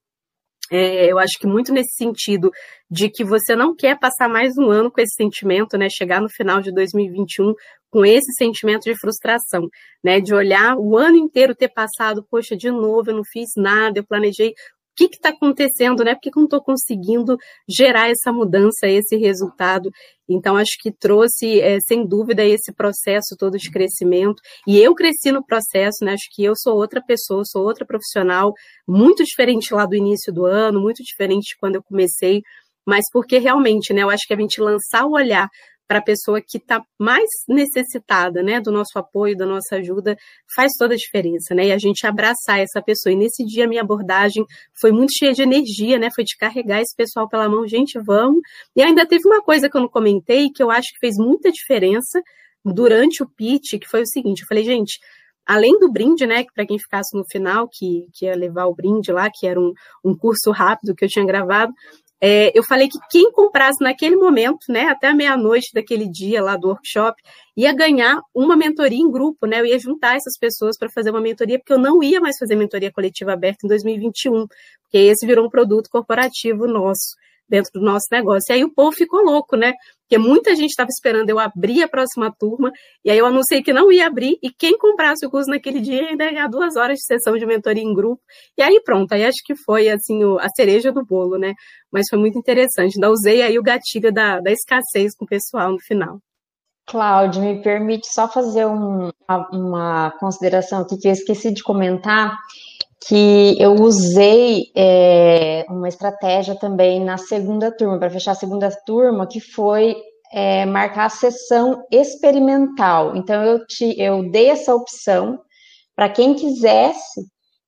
é, eu acho que muito nesse sentido de que você não quer passar mais um ano com esse sentimento, né? Chegar no final de 2021 com esse sentimento de frustração, né? De olhar o ano inteiro ter passado, poxa, de novo, eu não fiz nada, eu planejei que está acontecendo, né? Por que, que eu não estou conseguindo gerar essa mudança, esse resultado? Então, acho que trouxe, é, sem dúvida, esse processo todo de crescimento. E eu cresci no processo, né? Acho que eu sou outra pessoa, sou outra profissional, muito diferente lá do início do ano, muito diferente de quando eu comecei. Mas porque realmente, né? Eu acho que a gente lançar o olhar para a pessoa que está mais necessitada, né, do nosso apoio, da nossa ajuda, faz toda a diferença, né? E a gente abraçar essa pessoa. E nesse dia minha abordagem foi muito cheia de energia, né? Foi de carregar esse pessoal pela mão, gente, vamos. E ainda teve uma coisa que eu não comentei que eu acho que fez muita diferença durante o pitch, que foi o seguinte, eu falei, gente, além do brinde, né, para quem ficasse no final, que, que ia levar o brinde lá, que era um, um curso rápido que eu tinha gravado, é, eu falei que quem comprasse naquele momento, né, até meia-noite daquele dia lá do workshop, ia ganhar uma mentoria em grupo, né? Eu ia juntar essas pessoas para fazer uma mentoria, porque eu não ia mais fazer mentoria coletiva aberta em 2021, porque esse virou um produto corporativo nosso dentro do nosso negócio. E aí o povo ficou louco, né? Porque muita gente estava esperando eu abrir a próxima turma, e aí eu anunciei que não ia abrir, e quem comprasse o curso naquele dia ainda ia ganhar duas horas de sessão de mentoria em grupo. E aí pronto, aí acho que foi assim a cereja do bolo, né? Mas foi muito interessante. Ainda usei aí o gatilho da, da escassez com o pessoal no final. Cláudio, me permite só fazer um, uma consideração aqui que eu esqueci de comentar que eu usei é, uma estratégia também na segunda turma, para fechar a segunda turma, que foi é, marcar a sessão experimental. Então, eu, te, eu dei essa opção para quem quisesse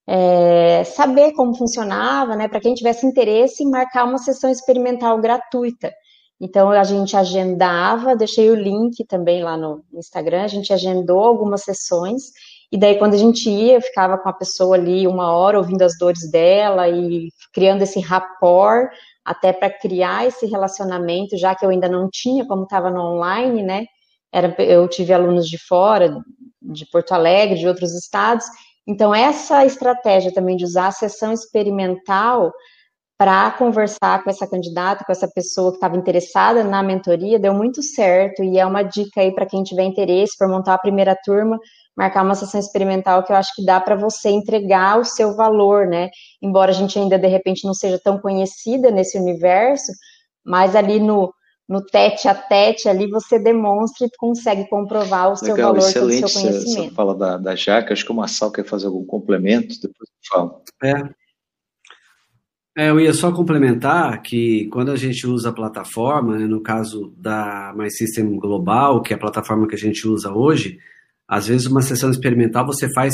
é, saber como funcionava, né, para quem tivesse interesse marcar uma sessão experimental gratuita. Então, a gente agendava, deixei o link também lá no Instagram, a gente agendou algumas sessões e daí, quando a gente ia, eu ficava com a pessoa ali uma hora ouvindo as dores dela e criando esse rapport, até para criar esse relacionamento, já que eu ainda não tinha, como estava no online, né? Era, eu tive alunos de fora, de Porto Alegre, de outros estados. Então, essa estratégia também de usar a sessão experimental para conversar com essa candidata, com essa pessoa que estava interessada na mentoria, deu muito certo. E é uma dica aí para quem tiver interesse por montar a primeira turma, marcar uma sessão experimental que eu acho que dá para você entregar o seu valor, né? Embora a gente ainda de repente não seja tão conhecida nesse universo, mas ali no, no tete a tete ali você demonstra e consegue comprovar o Legal, seu valor, excelente. o seu conhecimento. Você fala da, da Jaca, acho que o Marçal quer fazer algum complemento, depois eu falo. É. É, eu ia só complementar que quando a gente usa a plataforma, né, no caso da MySystem Global, que é a plataforma que a gente usa hoje, às vezes, uma sessão experimental você faz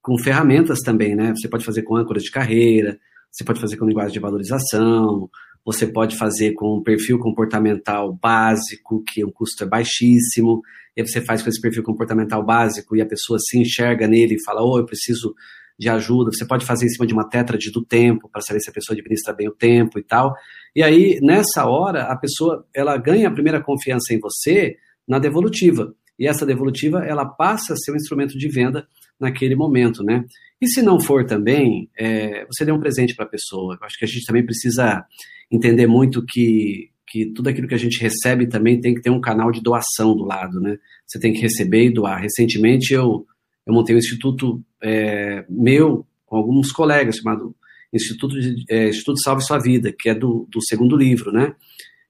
com ferramentas também, né? Você pode fazer com âncoras de carreira, você pode fazer com linguagem de valorização, você pode fazer com um perfil comportamental básico, que o custo é baixíssimo, e aí você faz com esse perfil comportamental básico e a pessoa se enxerga nele e fala, oh, eu preciso de ajuda. Você pode fazer em cima de uma tétrade do tempo, para saber se a pessoa administra bem o tempo e tal. E aí, nessa hora, a pessoa ela ganha a primeira confiança em você na devolutiva e essa devolutiva ela passa a ser um instrumento de venda naquele momento, né? E se não for também, é, você dê um presente para a pessoa. Eu acho que a gente também precisa entender muito que, que tudo aquilo que a gente recebe também tem que ter um canal de doação do lado, né? Você tem que receber e doar. Recentemente eu, eu montei um instituto é, meu com alguns colegas chamado Instituto, de, é, instituto Salve Sua Vida, que é do, do segundo livro, né?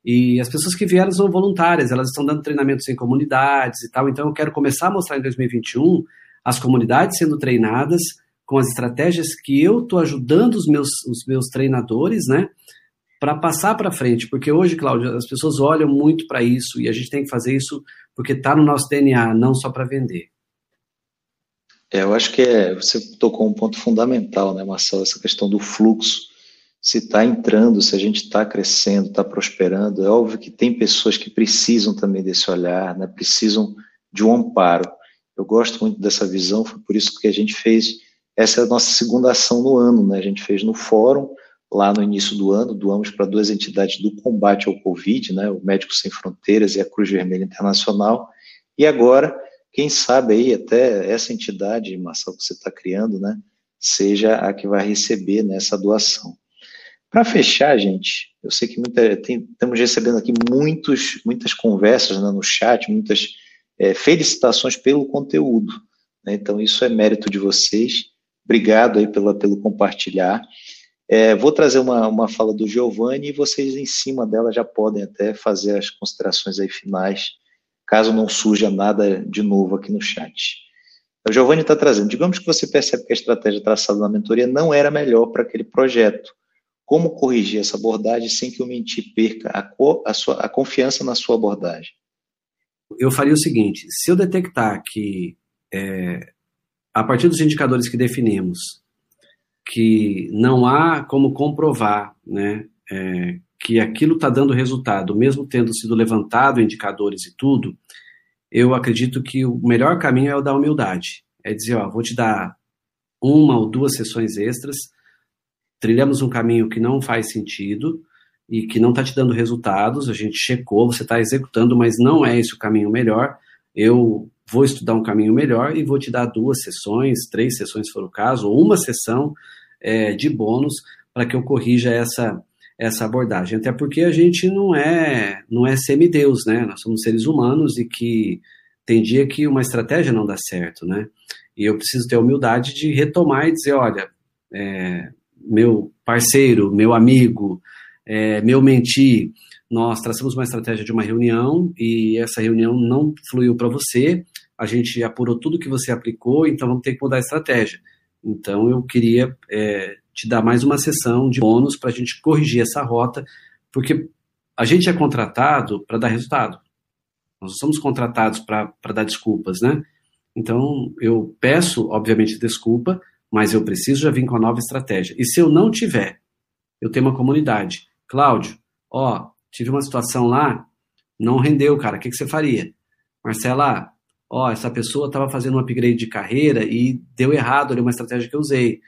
E as pessoas que vieram são voluntárias, elas estão dando treinamentos em comunidades e tal. Então, eu quero começar a mostrar em 2021 as comunidades sendo treinadas com as estratégias que eu estou ajudando os meus, os meus treinadores, né? Para passar para frente. Porque hoje, Cláudio, as pessoas olham muito para isso e a gente tem que fazer isso porque está no nosso DNA, não só para vender. É, eu acho que é, você tocou um ponto fundamental, né, Marcelo? Essa questão do fluxo se está entrando, se a gente está crescendo, está prosperando, é óbvio que tem pessoas que precisam também desse olhar, né? precisam de um amparo. Eu gosto muito dessa visão, foi por isso que a gente fez, essa é a nossa segunda ação no ano, né? a gente fez no fórum, lá no início do ano, doamos para duas entidades do combate ao Covid, né, o Médicos Sem Fronteiras e a Cruz Vermelha Internacional, e agora, quem sabe aí até essa entidade, Marcelo, que você está criando, né, seja a que vai receber nessa doação. Para fechar, gente, eu sei que muita, tem, estamos recebendo aqui muitos, muitas conversas né, no chat, muitas é, felicitações pelo conteúdo. Né, então, isso é mérito de vocês. Obrigado aí pela, pelo compartilhar. É, vou trazer uma, uma fala do Giovanni e vocês, em cima dela, já podem até fazer as considerações aí finais, caso não surja nada de novo aqui no chat. O Giovanni está trazendo. Digamos que você percebe que a estratégia traçada na mentoria não era melhor para aquele projeto. Como corrigir essa abordagem sem que o mentir perca a, co, a, sua, a confiança na sua abordagem? Eu faria o seguinte: se eu detectar que, é, a partir dos indicadores que definimos, que não há como comprovar né, é, que aquilo está dando resultado, mesmo tendo sido levantado indicadores e tudo, eu acredito que o melhor caminho é o da humildade. É dizer, ó, vou te dar uma ou duas sessões extras, trilhamos um caminho que não faz sentido e que não está te dando resultados, a gente checou, você está executando, mas não é esse o caminho melhor. Eu vou estudar um caminho melhor e vou te dar duas sessões, três sessões se for o caso, ou uma sessão é, de bônus para que eu corrija essa essa abordagem. Até porque a gente não é não é semideus, né? Nós somos seres humanos e que tem dia que uma estratégia não dá certo, né? E eu preciso ter a humildade de retomar e dizer, olha, é, meu parceiro, meu amigo, é, meu mentir, nós traçamos uma estratégia de uma reunião e essa reunião não fluiu para você, a gente apurou tudo que você aplicou, então vamos ter que mudar a estratégia. Então eu queria é, te dar mais uma sessão de bônus para a gente corrigir essa rota, porque a gente é contratado para dar resultado. Nós somos contratados para dar desculpas, né? Então, eu peço, obviamente, desculpa, mas eu preciso já vir com a nova estratégia. E se eu não tiver, eu tenho uma comunidade. Cláudio, ó, tive uma situação lá, não rendeu, cara, o que, que você faria? Marcela, ó, essa pessoa estava fazendo um upgrade de carreira e deu errado ali uma estratégia que eu usei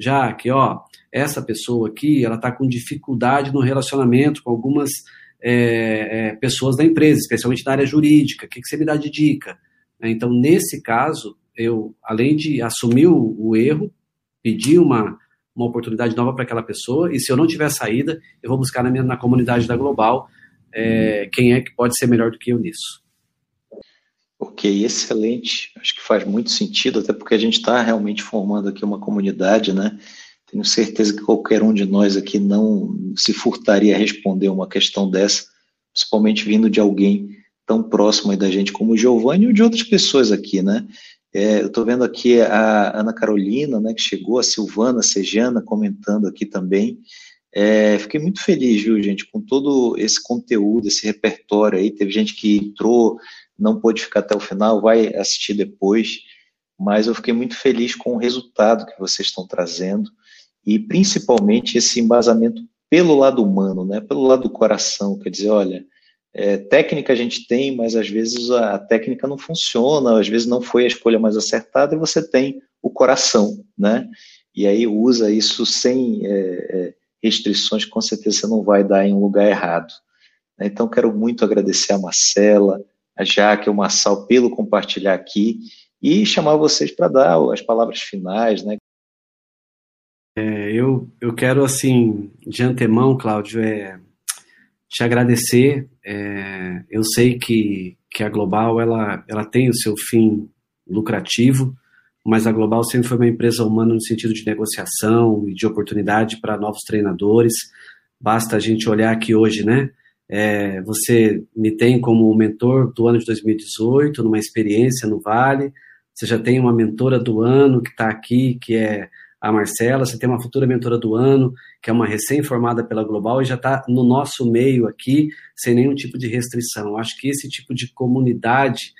já que, ó, essa pessoa aqui, ela está com dificuldade no relacionamento com algumas é, é, pessoas da empresa, especialmente na área jurídica, o que, que você me dá de dica? Né, então, nesse caso, eu, além de assumir o, o erro, pedir uma, uma oportunidade nova para aquela pessoa, e se eu não tiver saída, eu vou buscar na, minha, na comunidade da Global é, quem é que pode ser melhor do que eu nisso. Ok, excelente. Acho que faz muito sentido, até porque a gente está realmente formando aqui uma comunidade, né? Tenho certeza que qualquer um de nós aqui não se furtaria a responder uma questão dessa, principalmente vindo de alguém tão próximo da gente como o Giovanni ou de outras pessoas aqui, né? É, eu estou vendo aqui a Ana Carolina, né, que chegou, a Silvana Sejana comentando aqui também. É, fiquei muito feliz, viu, gente, com todo esse conteúdo, esse repertório aí. Teve gente que entrou, não pôde ficar até o final, vai assistir depois, mas eu fiquei muito feliz com o resultado que vocês estão trazendo e principalmente esse embasamento pelo lado humano, né, pelo lado do coração, quer dizer, olha, é, técnica a gente tem, mas às vezes a técnica não funciona, às vezes não foi a escolha mais acertada e você tem o coração, né, e aí usa isso sem é, é restrições, com certeza você não vai dar em um lugar errado. Então, quero muito agradecer a Marcela, a Jaque, o Marçal, pelo compartilhar aqui e chamar vocês para dar as palavras finais, né? É, eu, eu quero, assim, de antemão, Cláudio, é, te agradecer. É, eu sei que, que a Global ela, ela tem o seu fim lucrativo, mas a Global sempre foi uma empresa humana no sentido de negociação e de oportunidade para novos treinadores. Basta a gente olhar aqui hoje, né? É, você me tem como mentor do ano de 2018, numa experiência no Vale. Você já tem uma mentora do ano que está aqui, que é a Marcela. Você tem uma futura mentora do ano, que é uma recém-formada pela Global e já está no nosso meio aqui, sem nenhum tipo de restrição. Acho que esse tipo de comunidade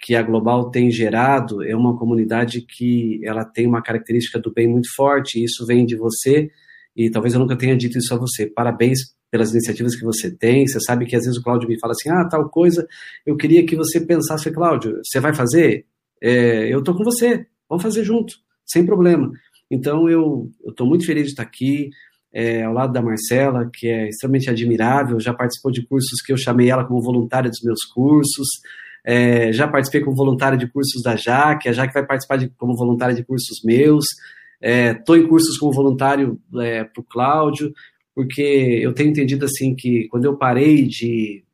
que a Global tem gerado é uma comunidade que ela tem uma característica do bem muito forte. E isso vem de você e talvez eu nunca tenha dito isso a você. Parabéns pelas iniciativas que você tem. Você sabe que às vezes o Cláudio me fala assim: ah, tal coisa, eu queria que você pensasse, Cláudio, você vai fazer? É, eu estou com você, vamos fazer junto, sem problema. Então eu estou muito feliz de estar aqui. é, ao lado da Marcela, que é extremamente admirável, já participou de cursos que eu chamei ela como voluntária dos meus cursos, é, já participei como voluntária de cursos da Jaque, a Jaque vai participar de, como voluntária de cursos meus, estou é, em cursos como voluntário é, para o Cláudio, porque eu tenho entendido assim que quando eu parei de,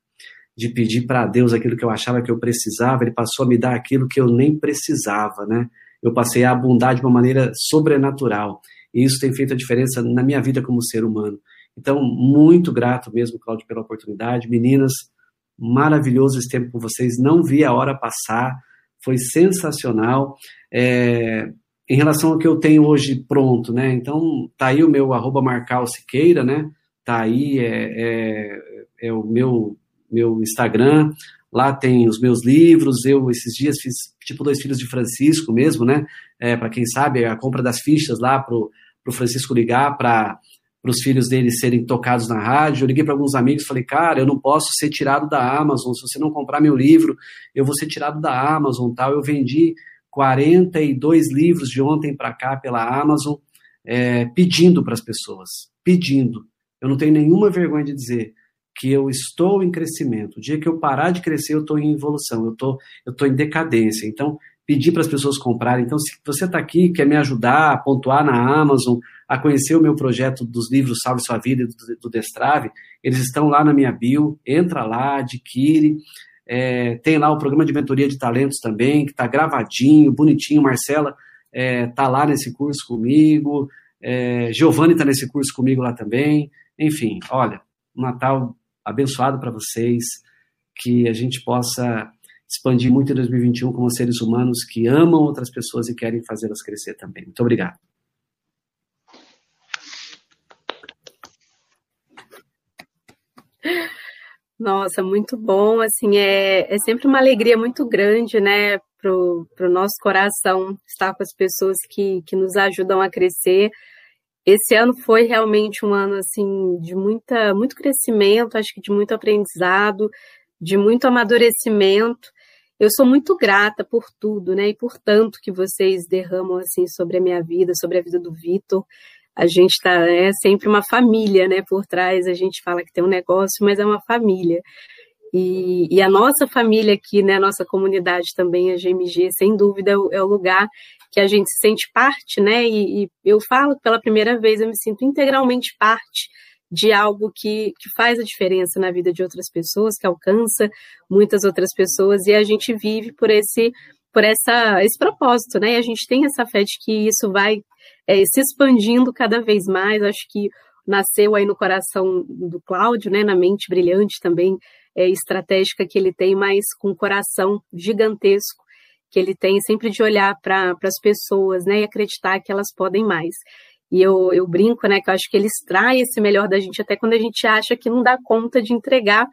de pedir para Deus aquilo que eu achava que eu precisava, Ele passou a me dar aquilo que eu nem precisava, né? Eu passei a abundar de uma maneira sobrenatural. E isso tem feito a diferença na minha vida como ser humano. Então, muito grato mesmo, Cláudio, pela oportunidade. Meninas, maravilhoso esse tempo com vocês. Não vi a hora passar. Foi sensacional. É, em relação ao que eu tenho hoje pronto, né? Então, tá aí o meu arroba Marcal Siqueira, né? Tá aí, é, é, é o meu, meu Instagram. Lá tem os meus livros. Eu, esses dias, fiz tipo Dois Filhos de Francisco mesmo, né? É, para quem sabe, a compra das fichas lá pro, pro Francisco ligar para os filhos dele serem tocados na rádio. Eu liguei para alguns amigos falei, cara, eu não posso ser tirado da Amazon. Se você não comprar meu livro, eu vou ser tirado da Amazon tal. Eu vendi 42 livros de ontem para cá pela Amazon, é, pedindo para as pessoas, pedindo. Eu não tenho nenhuma vergonha de dizer que eu estou em crescimento. O dia que eu parar de crescer, eu estou em evolução, eu tô, estou tô em decadência. Então, pedir para as pessoas comprarem. Então, se você está aqui, quer me ajudar a pontuar na Amazon, a conhecer o meu projeto dos livros Salve Sua Vida do, do Destrave, eles estão lá na minha bio, entra lá, adquire. É, tem lá o programa de mentoria de talentos também, que está gravadinho, bonitinho. Marcela está é, tá lá nesse curso comigo. É, Giovanni está nesse curso comigo lá também. Enfim, olha, um Natal abençoado para vocês, que a gente possa expandir muito em 2021 como seres humanos que amam outras pessoas e querem fazê-las crescer também. Muito obrigado. [LAUGHS] Nossa, muito bom. Assim, é, é sempre uma alegria muito grande, né, para o nosso coração estar com as pessoas que, que nos ajudam a crescer esse ano foi realmente um ano assim de muita, muito crescimento, acho que de muito aprendizado, de muito amadurecimento. Eu sou muito grata por tudo, né? E por tanto que vocês derramam assim sobre a minha vida, sobre a vida do Vitor. A gente está é sempre uma família, né? Por trás a gente fala que tem um negócio, mas é uma família. E, e, a nossa família aqui, né, a nossa comunidade também, a GMG, sem dúvida, é o, é o lugar que a gente se sente parte, né? E, e, eu falo pela primeira vez eu me sinto integralmente parte de algo que, que faz a diferença na vida de outras pessoas, que alcança muitas outras pessoas, e a gente vive por esse por essa, esse propósito, né? E a gente tem essa fé de que isso vai é, se expandindo cada vez mais. Acho que nasceu aí no coração do Cláudio, né? Na mente brilhante também, é, estratégica que ele tem, mas com um coração gigantesco que ele tem sempre de olhar para as pessoas, né, e acreditar que elas podem mais. E eu, eu brinco, né, que eu acho que ele extrai esse melhor da gente até quando a gente acha que não dá conta de entregar,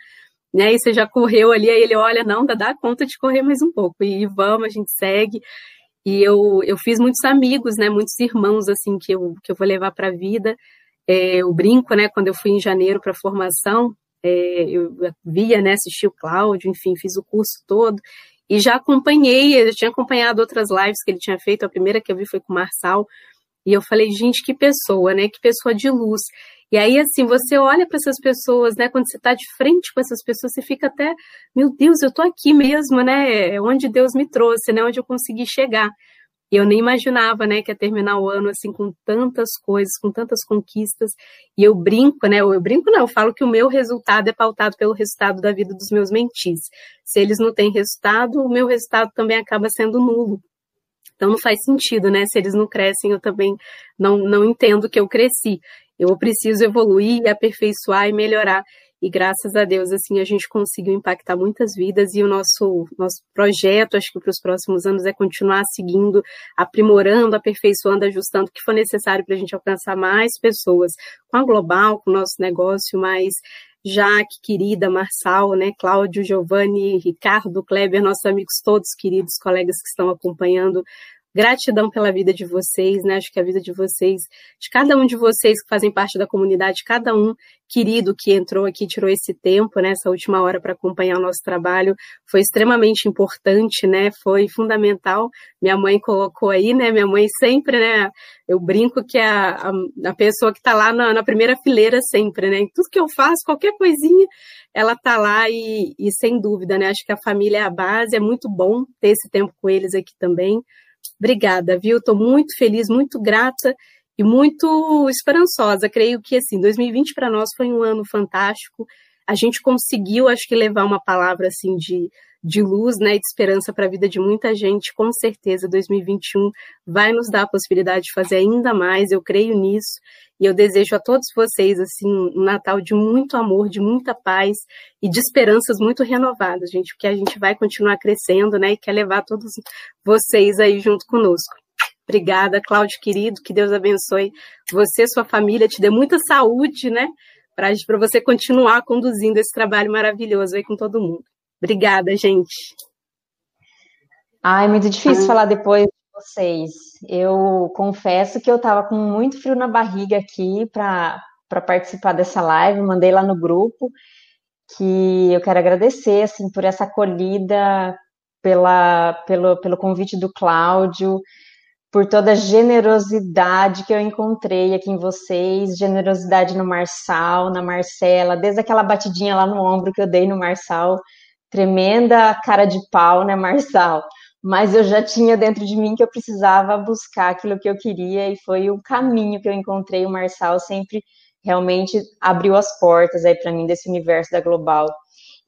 né, e você já correu ali, aí ele olha, não, dá, dá conta de correr mais um pouco, e vamos, a gente segue. E eu, eu fiz muitos amigos, né, muitos irmãos, assim, que eu, que eu vou levar para a vida. É, eu brinco, né, quando eu fui em janeiro para a formação, é, eu via, né, assisti o Cláudio, enfim, fiz o curso todo, e já acompanhei, eu tinha acompanhado outras lives que ele tinha feito, a primeira que eu vi foi com o Marçal, e eu falei, gente, que pessoa, né? Que pessoa de luz. E aí, assim, você olha para essas pessoas, né? Quando você está de frente com essas pessoas, você fica até, meu Deus, eu tô aqui mesmo, né? É onde Deus me trouxe, né? Onde eu consegui chegar. E eu nem imaginava, né, que ia terminar o ano assim com tantas coisas, com tantas conquistas. E eu brinco, né? Eu brinco não, eu falo que o meu resultado é pautado pelo resultado da vida dos meus mentis. Se eles não têm resultado, o meu resultado também acaba sendo nulo. Então não faz sentido, né? Se eles não crescem, eu também não, não entendo que eu cresci. Eu preciso evoluir, aperfeiçoar e melhorar. E graças a Deus, assim, a gente conseguiu impactar muitas vidas e o nosso, nosso projeto, acho que para os próximos anos, é continuar seguindo, aprimorando, aperfeiçoando, ajustando o que for necessário para a gente alcançar mais pessoas com a Global, com o nosso negócio, mais Jaque, querida, Marçal, né, Cláudio, Giovanni, Ricardo, Kleber, nossos amigos todos queridos, colegas que estão acompanhando Gratidão pela vida de vocês, né? Acho que a vida de vocês, de cada um de vocês que fazem parte da comunidade, cada um querido que entrou aqui, tirou esse tempo, né? Essa última hora para acompanhar o nosso trabalho, foi extremamente importante, né? Foi fundamental. Minha mãe colocou aí, né? Minha mãe sempre, né? Eu brinco que a, a, a pessoa que está lá na, na, primeira fileira sempre, né? Em tudo que eu faço, qualquer coisinha, ela tá lá e, e sem dúvida, né? Acho que a família é a base, é muito bom ter esse tempo com eles aqui também. Obrigada, viu? Estou muito feliz, muito grata e muito esperançosa. Creio que assim, 2020 para nós foi um ano fantástico. A gente conseguiu, acho que levar uma palavra assim de de luz, né, de esperança para a vida de muita gente. Com certeza, 2021 vai nos dar a possibilidade de fazer ainda mais. Eu creio nisso e eu desejo a todos vocês assim um Natal de muito amor, de muita paz e de esperanças muito renovadas, gente, porque a gente vai continuar crescendo, né, e quer levar todos vocês aí junto conosco. Obrigada, Cláudio querido, que Deus abençoe você, sua família, te dê muita saúde, né, para você continuar conduzindo esse trabalho maravilhoso aí com todo mundo. Obrigada, gente. Ai, muito difícil ah. falar depois de vocês. Eu confesso que eu estava com muito frio na barriga aqui para participar dessa live, mandei lá no grupo que eu quero agradecer assim por essa acolhida, pela, pelo, pelo convite do Cláudio, por toda a generosidade que eu encontrei aqui em vocês, generosidade no Marçal, na Marcela, desde aquela batidinha lá no ombro que eu dei no Marçal, tremenda cara de pau, né, Marçal? Mas eu já tinha dentro de mim que eu precisava buscar aquilo que eu queria e foi o caminho que eu encontrei. O Marçal sempre realmente abriu as portas aí para mim desse universo da Global.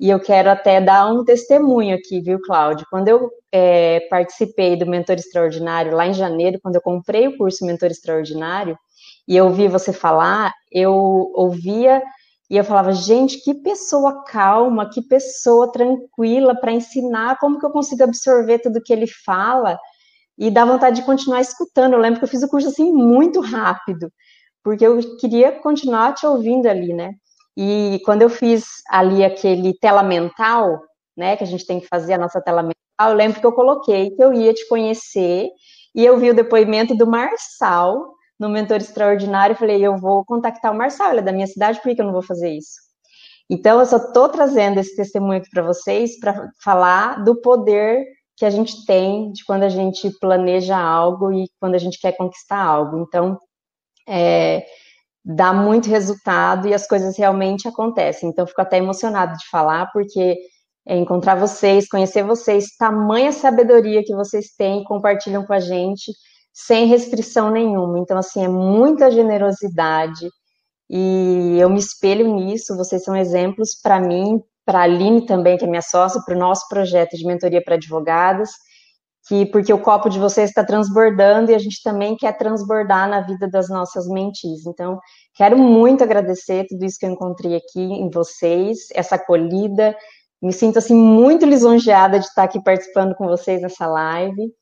E eu quero até dar um testemunho aqui, viu, Cláudio? Quando eu é, participei do Mentor Extraordinário lá em janeiro, quando eu comprei o curso Mentor Extraordinário, e eu ouvi você falar, eu ouvia e eu falava, gente, que pessoa calma, que pessoa tranquila para ensinar, como que eu consigo absorver tudo que ele fala e dá vontade de continuar escutando. Eu lembro que eu fiz o curso assim muito rápido, porque eu queria continuar te ouvindo ali, né? E quando eu fiz ali aquele tela mental, né, que a gente tem que fazer a nossa tela mental, eu lembro que eu coloquei que eu ia te conhecer e eu vi o depoimento do Marçal, no Mentor Extraordinário, falei, eu vou contactar o Marçal, ele é da minha cidade, por que eu não vou fazer isso? Então, eu só estou trazendo esse testemunho aqui para vocês, para falar do poder que a gente tem de quando a gente planeja algo e quando a gente quer conquistar algo. Então, é, dá muito resultado e as coisas realmente acontecem. Então, fico até emocionada de falar, porque é encontrar vocês, conhecer vocês, tamanha sabedoria que vocês têm, compartilham com a gente, sem restrição nenhuma. Então, assim, é muita generosidade e eu me espelho nisso. Vocês são exemplos para mim, para a Aline também, que é minha sócia, para o nosso projeto de mentoria para advogadas, que porque o copo de vocês está transbordando e a gente também quer transbordar na vida das nossas mentis. Então, quero muito agradecer tudo isso que eu encontrei aqui em vocês, essa acolhida. Me sinto assim muito lisonjeada de estar aqui participando com vocês nessa live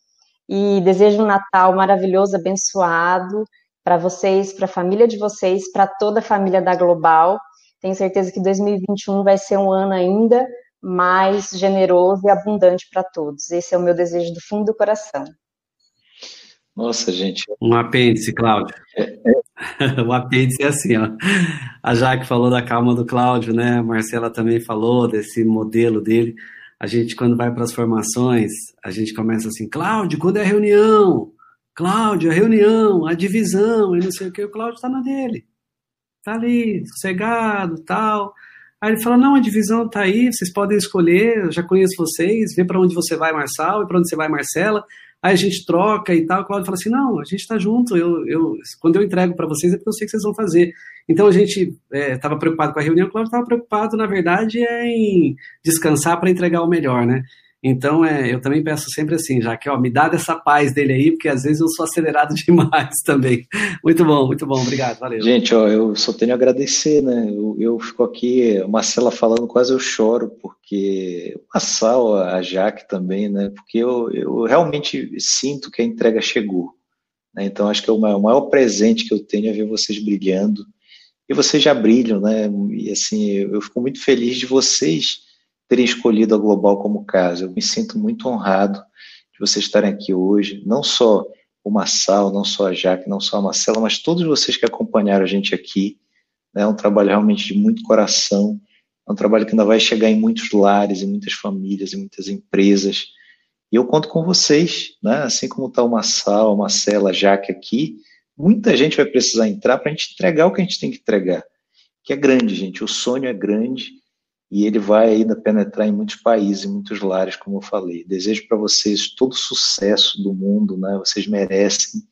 e desejo um Natal maravilhoso, abençoado para vocês, para a família de vocês, para toda a família da Global. Tenho certeza que 2021 vai ser um ano ainda mais generoso e abundante para todos. Esse é o meu desejo do fundo do coração. Nossa, gente. Um apêndice, Cláudio. É, é. o [LAUGHS] apêndice é assim, ó. A Jaque falou da calma do Cláudio, né? A Marcela também falou desse modelo dele a gente, quando vai para as formações, a gente começa assim, Cláudio, quando é reunião? Cláudio, a reunião, a divisão, e não sei o que, o Cláudio está na dele. Está ali, sossegado, tal. Aí ele fala, não, a divisão está aí, vocês podem escolher, eu já conheço vocês, vê para onde você vai, Marçal, e para onde você vai, Marcela. Aí a gente troca e tal. O Cláudio fala assim: não, a gente está junto. Eu, eu, quando eu entrego para vocês é porque eu sei que vocês vão fazer. Então a gente estava é, preocupado com a reunião, o Cláudio estava preocupado, na verdade, é em descansar para entregar o melhor, né? Então, é, eu também peço sempre assim, já que ó, me dá dessa paz dele aí, porque às vezes eu sou acelerado [LAUGHS] demais também. Muito bom, muito bom, obrigado, valeu. Gente, ó, eu só tenho a agradecer, né? Eu, eu fico aqui, Marcela falando, quase eu choro, porque o Marçal, a Jaque também, né? Porque eu, eu realmente sinto que a entrega chegou. Né? Então, acho que é o maior, o maior presente que eu tenho é ver vocês brilhando. E vocês já brilham, né? E assim, eu, eu fico muito feliz de vocês terem escolhido a Global como casa. Eu me sinto muito honrado de vocês estarem aqui hoje, não só o Massal, não só a Jaque, não só a Marcela, mas todos vocês que acompanharam a gente aqui. Né? É um trabalho realmente de muito coração, é um trabalho que ainda vai chegar em muitos lares, em muitas famílias, em muitas empresas. E eu conto com vocês, né? assim como está o Massal, a Marcela, a Jaque aqui, muita gente vai precisar entrar para a gente entregar o que a gente tem que entregar, que é grande, gente. O sonho é grande e ele vai ainda penetrar em muitos países, em muitos lares, como eu falei. Desejo para vocês todo o sucesso do mundo, né? Vocês merecem.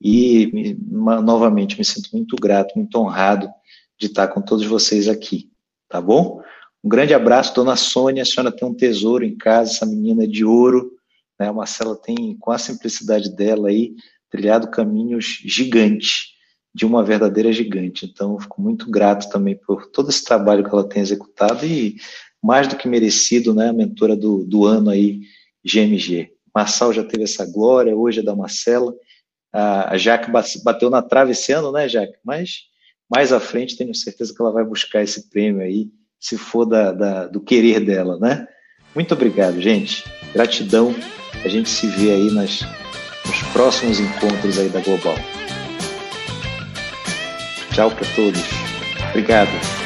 E, novamente, me sinto muito grato, muito honrado de estar com todos vocês aqui, tá bom? Um grande abraço, dona Sônia, a senhora tem um tesouro em casa, essa menina de ouro, né? A Marcela tem, com a simplicidade dela aí, trilhado caminhos gigantes de uma verdadeira gigante. Então, fico muito grato também por todo esse trabalho que ela tem executado e mais do que merecido, né, a mentora do, do ano aí, GMG. Marçal já teve essa glória, hoje é da Marcela. A Jaque bateu na trave esse ano, né, Jaque? Mas mais à frente tenho certeza que ela vai buscar esse prêmio aí, se for da, da, do querer dela, né? Muito obrigado, gente. Gratidão. A gente se vê aí nas, nos próximos encontros aí da Global. Tchau para todos. Obrigado.